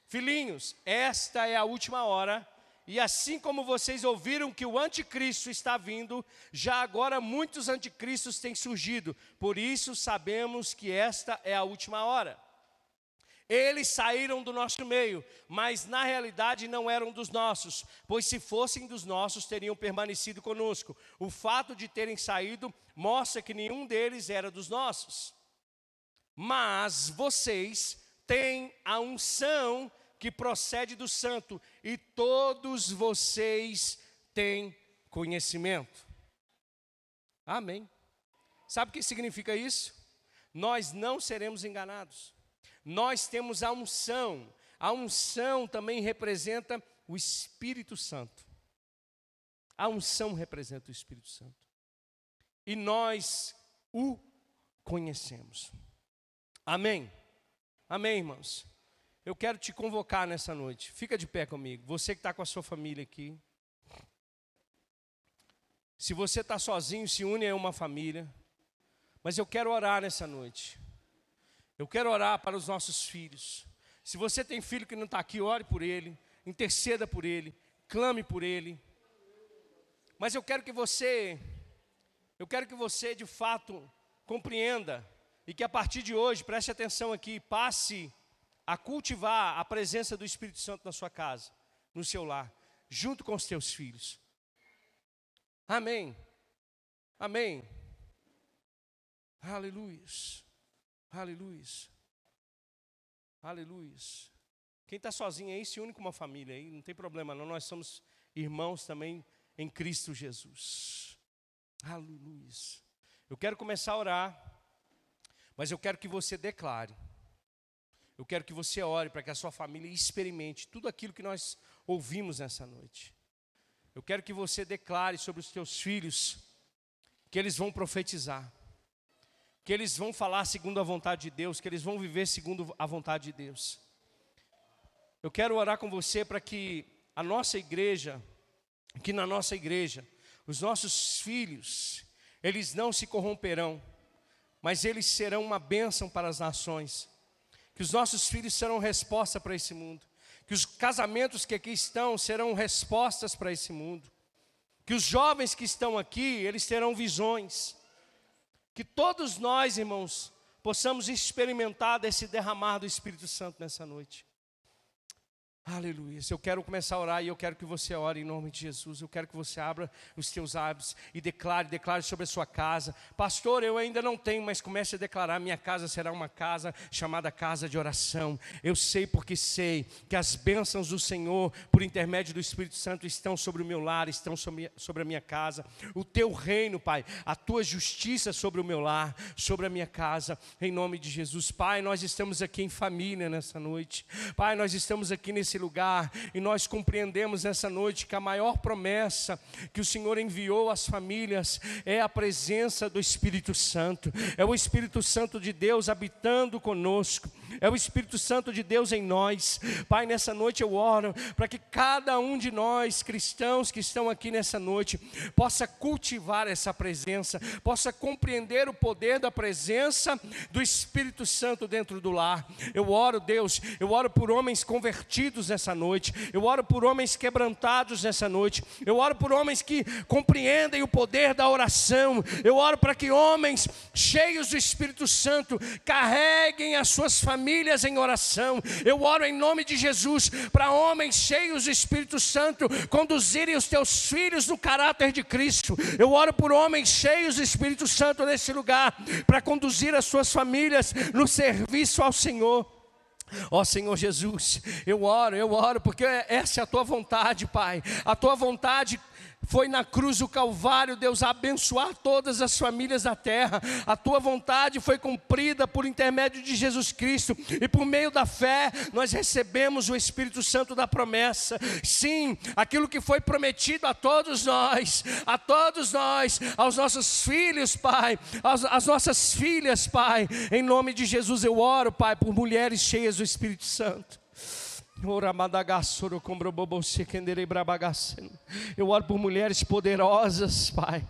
Filhinhos, esta é a última hora, e assim como vocês ouviram que o anticristo está vindo, já agora muitos anticristos têm surgido, por isso sabemos que esta é a última hora. Eles saíram do nosso meio, mas na realidade não eram dos nossos, pois se fossem dos nossos teriam permanecido conosco. O fato de terem saído mostra que nenhum deles era dos nossos. Mas vocês têm a unção que procede do santo, e todos vocês têm conhecimento. Amém. Sabe o que significa isso? Nós não seremos enganados nós temos a unção, A unção também representa o Espírito Santo. A unção representa o Espírito Santo. E nós o conhecemos. Amém. Amém, irmãos. Eu quero te convocar nessa noite. Fica de pé comigo. Você que está com a sua família aqui. Se você está sozinho, se une a uma família. Mas eu quero orar nessa noite. Eu quero orar para os nossos filhos. Se você tem filho que não está aqui, ore por ele, interceda por ele, clame por ele. Mas eu quero que você, eu quero que você de fato compreenda e que a partir de hoje, preste atenção aqui, passe a cultivar a presença do Espírito Santo na sua casa, no seu lar, junto com os teus filhos. Amém. Amém. Aleluia. Aleluia. Aleluia. Quem está sozinho aí se une com uma família aí, não tem problema não, nós somos irmãos também em Cristo Jesus. Aleluia. Eu quero começar a orar, mas eu quero que você declare. Eu quero que você ore para que a sua família experimente tudo aquilo que nós ouvimos nessa noite. Eu quero que você declare sobre os teus filhos que eles vão profetizar que eles vão falar segundo a vontade de Deus, que eles vão viver segundo a vontade de Deus. Eu quero orar com você para que a nossa igreja, que na nossa igreja, os nossos filhos, eles não se corromperão, mas eles serão uma bênção para as nações. Que os nossos filhos serão resposta para esse mundo. Que os casamentos que aqui estão serão respostas para esse mundo. Que os jovens que estão aqui, eles terão visões que todos nós, irmãos, possamos experimentar desse derramar do Espírito Santo nessa noite. Aleluia. Eu quero começar a orar e eu quero que você ore em nome de Jesus. Eu quero que você abra os teus hábitos e declare, declare sobre a sua casa. Pastor, eu ainda não tenho, mas comece a declarar: minha casa será uma casa chamada casa de oração. Eu sei porque sei que as bênçãos do Senhor, por intermédio do Espírito Santo, estão sobre o meu lar, estão sobre, a minha casa. O teu reino, Pai, a tua justiça sobre o meu lar, sobre a minha casa, em nome de Jesus. Pai, nós estamos aqui em família nessa noite. Pai, nós estamos aqui nesse nesse lugar e nós compreendemos essa noite que a maior promessa que o Senhor enviou às famílias é a presença do Espírito Santo, é o Espírito Santo de Deus habitando conosco, é o Espírito Santo de Deus em nós. Pai, nessa noite eu oro para que cada um de nós, cristãos que estão aqui nessa noite, possa cultivar essa presença, possa compreender o poder da presença do Espírito Santo dentro do lar. Eu oro, Deus, eu oro por homens convertidos nessa noite, eu oro por homens quebrantados nessa noite, eu oro por homens que compreendem o poder da oração, eu oro para que homens cheios do Espírito Santo carreguem as suas famílias em oração, eu oro em nome de Jesus para homens cheios do Espírito Santo conduzirem os teus filhos no caráter de Cristo, eu oro por homens cheios do Espírito Santo nesse lugar para conduzir as suas famílias no serviço ao Senhor. Ó oh, Senhor Jesus, eu oro, eu oro, porque essa é a tua vontade, Pai. A tua vontade foi na cruz do Calvário, Deus, abençoar todas as famílias da terra. A tua vontade foi cumprida por intermédio de Jesus Cristo, e por meio da fé, nós recebemos o Espírito Santo da promessa. Sim, aquilo que foi prometido a todos nós, a todos nós, aos nossos filhos, Pai, às, às nossas filhas, Pai, em nome de Jesus eu oro, Pai, por mulheres cheias do Espírito Santo. Eu oro por mulheres poderosas, Pai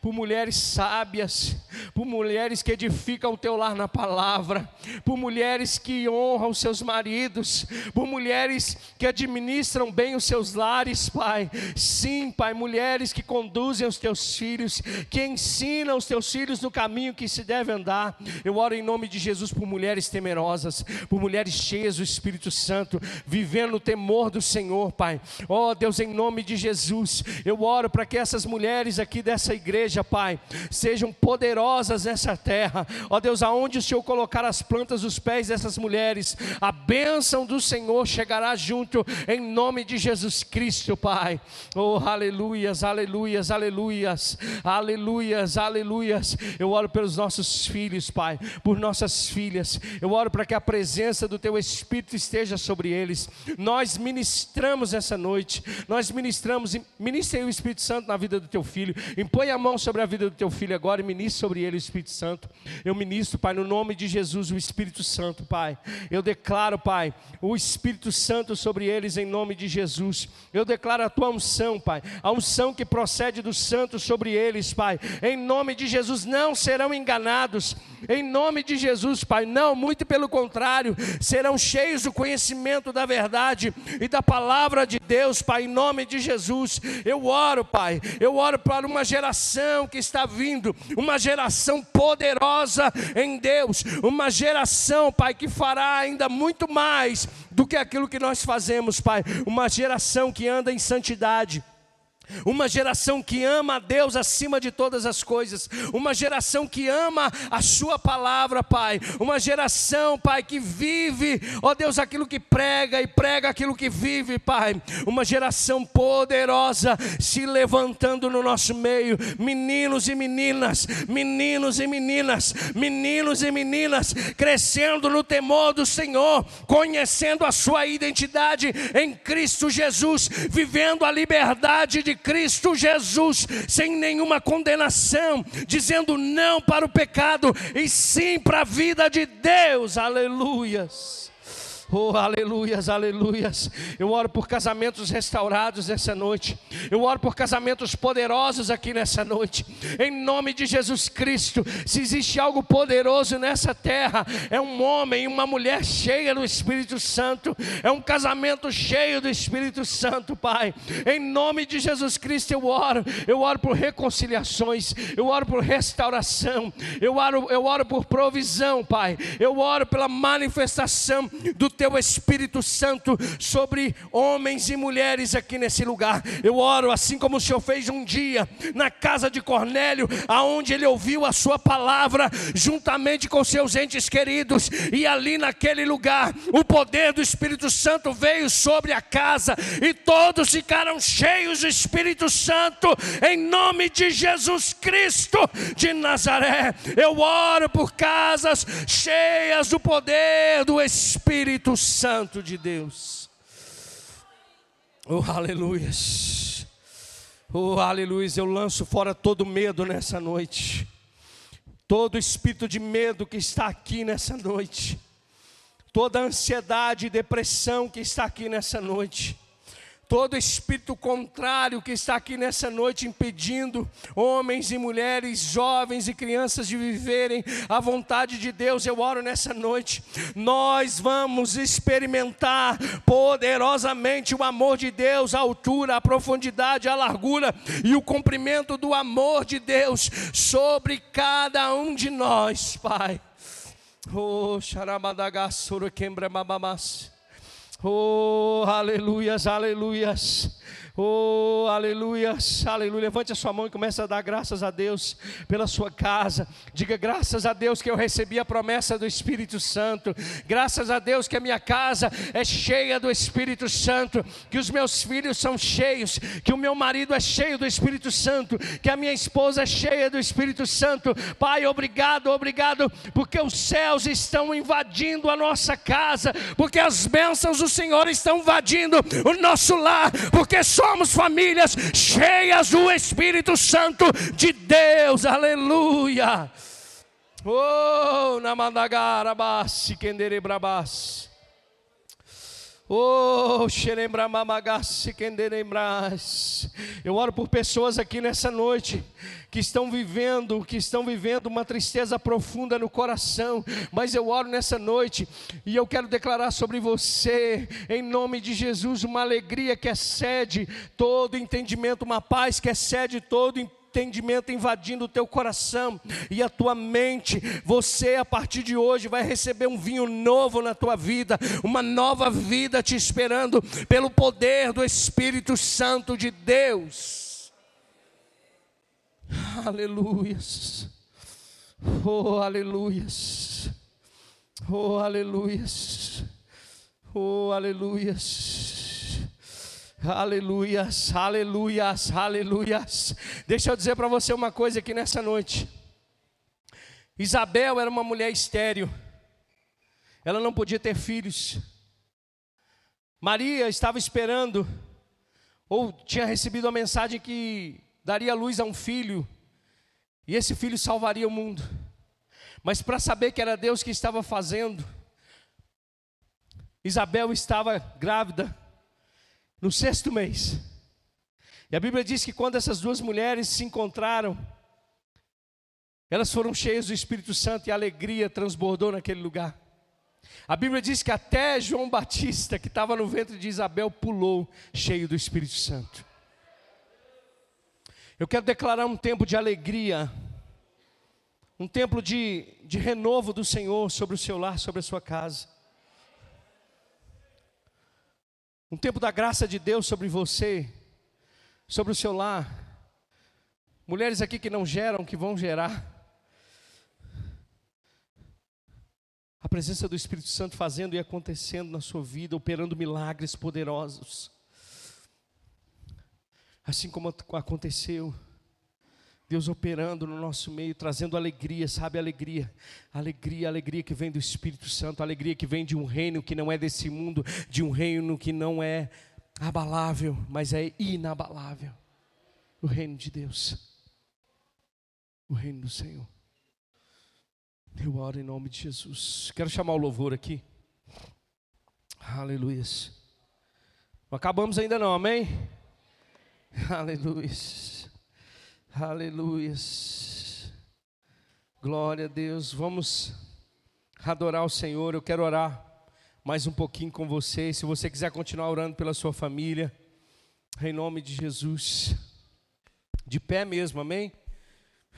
por mulheres sábias, por mulheres que edificam o teu lar na palavra, por mulheres que honram seus maridos, por mulheres que administram bem os seus lares, Pai. Sim, Pai, mulheres que conduzem os teus filhos, que ensinam os teus filhos no caminho que se deve andar. Eu oro em nome de Jesus por mulheres temerosas, por mulheres cheias do Espírito Santo, vivendo o temor do Senhor, Pai. Ó oh, Deus, em nome de Jesus, eu oro para que essas mulheres aqui dessa igreja igreja, Pai, sejam poderosas nessa terra. Ó Deus, aonde o Senhor colocar as plantas dos pés dessas mulheres, a bênção do Senhor chegará junto, em nome de Jesus Cristo, Pai. Oh, aleluias, aleluias, aleluias, aleluias, aleluias. Eu oro pelos nossos filhos, Pai, por nossas filhas. Eu oro para que a presença do Teu Espírito esteja sobre eles. Nós ministramos essa noite, nós ministramos, ministrei o Espírito Santo na vida do Teu filho. Impõe a mão sobre a vida do Teu filho agora e ministre sobre ele o Espírito Santo. Eu ministro, Pai, no nome de Jesus, o Espírito Santo, Pai. Eu declaro, Pai, o Espírito Santo sobre eles em nome de Jesus. Eu declaro a Tua unção, Pai, a unção que procede do Santo sobre eles, Pai. Em nome de Jesus, não serão enganados. Em nome de Jesus, Pai, não, muito pelo contrário, serão cheios do conhecimento da verdade e da palavra de Deus, Pai, em nome de Jesus. Eu oro, Pai, eu oro para uma geração que está vindo, uma geração poderosa em Deus, uma geração, Pai, que fará ainda muito mais do que aquilo que nós fazemos, Pai, uma geração que anda em santidade uma geração que ama a Deus acima de todas as coisas, uma geração que ama a Sua palavra, Pai, uma geração, Pai, que vive, ó Deus, aquilo que prega e prega aquilo que vive, Pai, uma geração poderosa se levantando no nosso meio, meninos e meninas, meninos e meninas, meninos e meninas, crescendo no temor do Senhor, conhecendo a sua identidade em Cristo Jesus, vivendo a liberdade de Cristo Jesus, sem nenhuma condenação, dizendo não para o pecado e sim para a vida de Deus. Aleluias. Oh, aleluias, aleluias. Eu oro por casamentos restaurados nessa noite. Eu oro por casamentos poderosos aqui nessa noite. Em nome de Jesus Cristo. Se existe algo poderoso nessa terra, é um homem e uma mulher cheia do Espírito Santo. É um casamento cheio do Espírito Santo, Pai. Em nome de Jesus Cristo eu oro. Eu oro por reconciliações. Eu oro por restauração. Eu oro, eu oro por provisão, Pai. Eu oro pela manifestação do teu Espírito Santo sobre homens e mulheres aqui nesse lugar. Eu oro assim como o Senhor fez um dia na casa de Cornélio, aonde ele ouviu a sua palavra juntamente com seus entes queridos, e ali naquele lugar o poder do Espírito Santo veio sobre a casa e todos ficaram cheios do Espírito Santo em nome de Jesus Cristo de Nazaré. Eu oro por casas cheias do poder do Espírito Espírito Santo de Deus. Oh, aleluias. Oh, aleluias. Eu lanço fora todo medo nessa noite. Todo espírito de medo que está aqui nessa noite. Toda ansiedade e depressão que está aqui nessa noite todo espírito contrário que está aqui nessa noite impedindo homens e mulheres, jovens e crianças de viverem a vontade de Deus, eu oro nessa noite. Nós vamos experimentar poderosamente o amor de Deus, a altura, a profundidade, a largura e o comprimento do amor de Deus sobre cada um de nós, Pai. Oh, xarabadagassura quembra babamás. Oh, aleluias, aleluias. Oh, aleluias, aleluia. Levante a sua mão e comece a dar graças a Deus pela sua casa. Diga graças a Deus que eu recebi a promessa do Espírito Santo. Graças a Deus que a minha casa é cheia do Espírito Santo. Que os meus filhos são cheios. Que o meu marido é cheio do Espírito Santo. Que a minha esposa é cheia do Espírito Santo. Pai, obrigado, obrigado, porque os céus estão invadindo a nossa casa. Porque as bênçãos do Senhor estão invadindo o nosso lar. Porque só somos famílias cheias do Espírito Santo de Deus, aleluia. Oh, namandagarabassi, kenderebrabassi. Oh, eu oro por pessoas aqui nessa noite que estão vivendo, que estão vivendo uma tristeza profunda no coração, mas eu oro nessa noite e eu quero declarar sobre você, em nome de Jesus, uma alegria que excede todo entendimento, uma paz que excede todo entendimento entendimento invadindo o teu coração e a tua mente. Você, a partir de hoje, vai receber um vinho novo na tua vida, uma nova vida te esperando, pelo poder do Espírito Santo de Deus. Aleluias. Oh, aleluias. Oh, aleluias. Oh, aleluias. Aleluias, aleluias, aleluias. Deixa eu dizer para você uma coisa aqui nessa noite. Isabel era uma mulher estéril. Ela não podia ter filhos. Maria estava esperando, ou tinha recebido a mensagem que daria luz a um filho, e esse filho salvaria o mundo. Mas para saber que era Deus que estava fazendo, Isabel estava grávida no sexto mês. E a Bíblia diz que quando essas duas mulheres se encontraram, elas foram cheias do Espírito Santo e a alegria transbordou naquele lugar. A Bíblia diz que até João Batista, que estava no ventre de Isabel, pulou cheio do Espírito Santo. Eu quero declarar um tempo de alegria, um tempo de, de renovo do Senhor sobre o seu lar, sobre a sua casa. Um tempo da graça de Deus sobre você, sobre o seu lar. Mulheres aqui que não geram, que vão gerar. A presença do Espírito Santo fazendo e acontecendo na sua vida, operando milagres poderosos. Assim como aconteceu, Deus operando no nosso meio, trazendo alegria, sabe? Alegria, alegria, alegria que vem do Espírito Santo, alegria que vem de um reino que não é desse mundo, de um reino que não é abalável, mas é inabalável o reino de Deus, o reino do Senhor. Eu oro em nome de Jesus. Quero chamar o louvor aqui. Aleluia. Não acabamos ainda não, amém? Aleluia. Aleluia. Glória a Deus. Vamos adorar o Senhor. Eu quero orar mais um pouquinho com você. Se você quiser continuar orando pela sua família, em nome de Jesus. De pé mesmo, amém?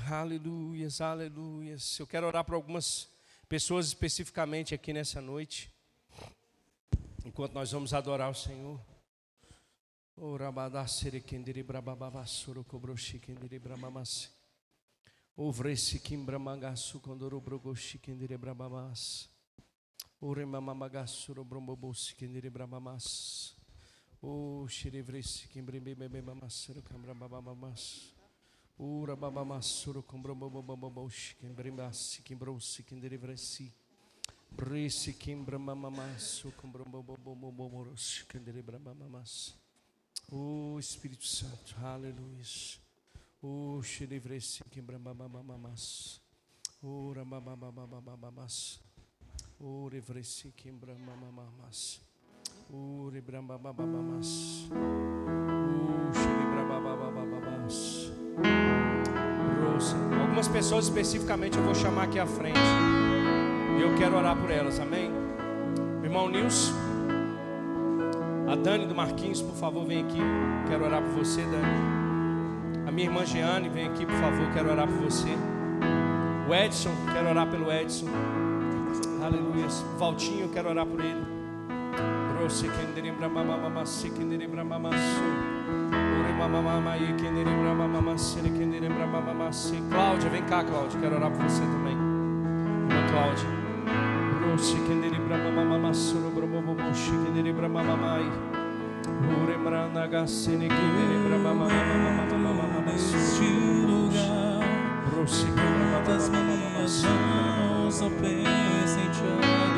Aleluias, aleluias. Eu quero orar para algumas pessoas especificamente aqui nessa noite, enquanto nós vamos adorar o Senhor. Ovresse kimbramagassu condoro brogoshi kendere brabamas. Ore mamamagassuro brombobosi kendere brabamas. O xerevresse kimbrembe bebemassero cambrababamas. Ura babamassuro combrombobobobosh kimbrimbassi kimbrossi kinderivresi. Brisi kimbramamamassu combromboboboboboros kinderibramamas. O Espírito Santo, aleluia. O xerevresse kimbramamas. Ura babababababas. Ure vresi kimbramamas. Ure brambabababas. O xerebrababababas. Algumas pessoas especificamente eu vou chamar aqui à frente. E eu quero orar por elas, amém? Irmão Nilson, a Dani do Marquinhos, por favor, vem aqui. Quero orar por você, Dani. A minha irmã Jeane, vem aqui, por favor, quero orar por você. O Edson, quero orar pelo Edson. Aleluia. Valtinho, quero orar por ele. Cláudia, vem cá, Cláudia. Quero orar por você também. Irmã Cláudia. Neste lugar, das minhas mãos não pensem te adorar.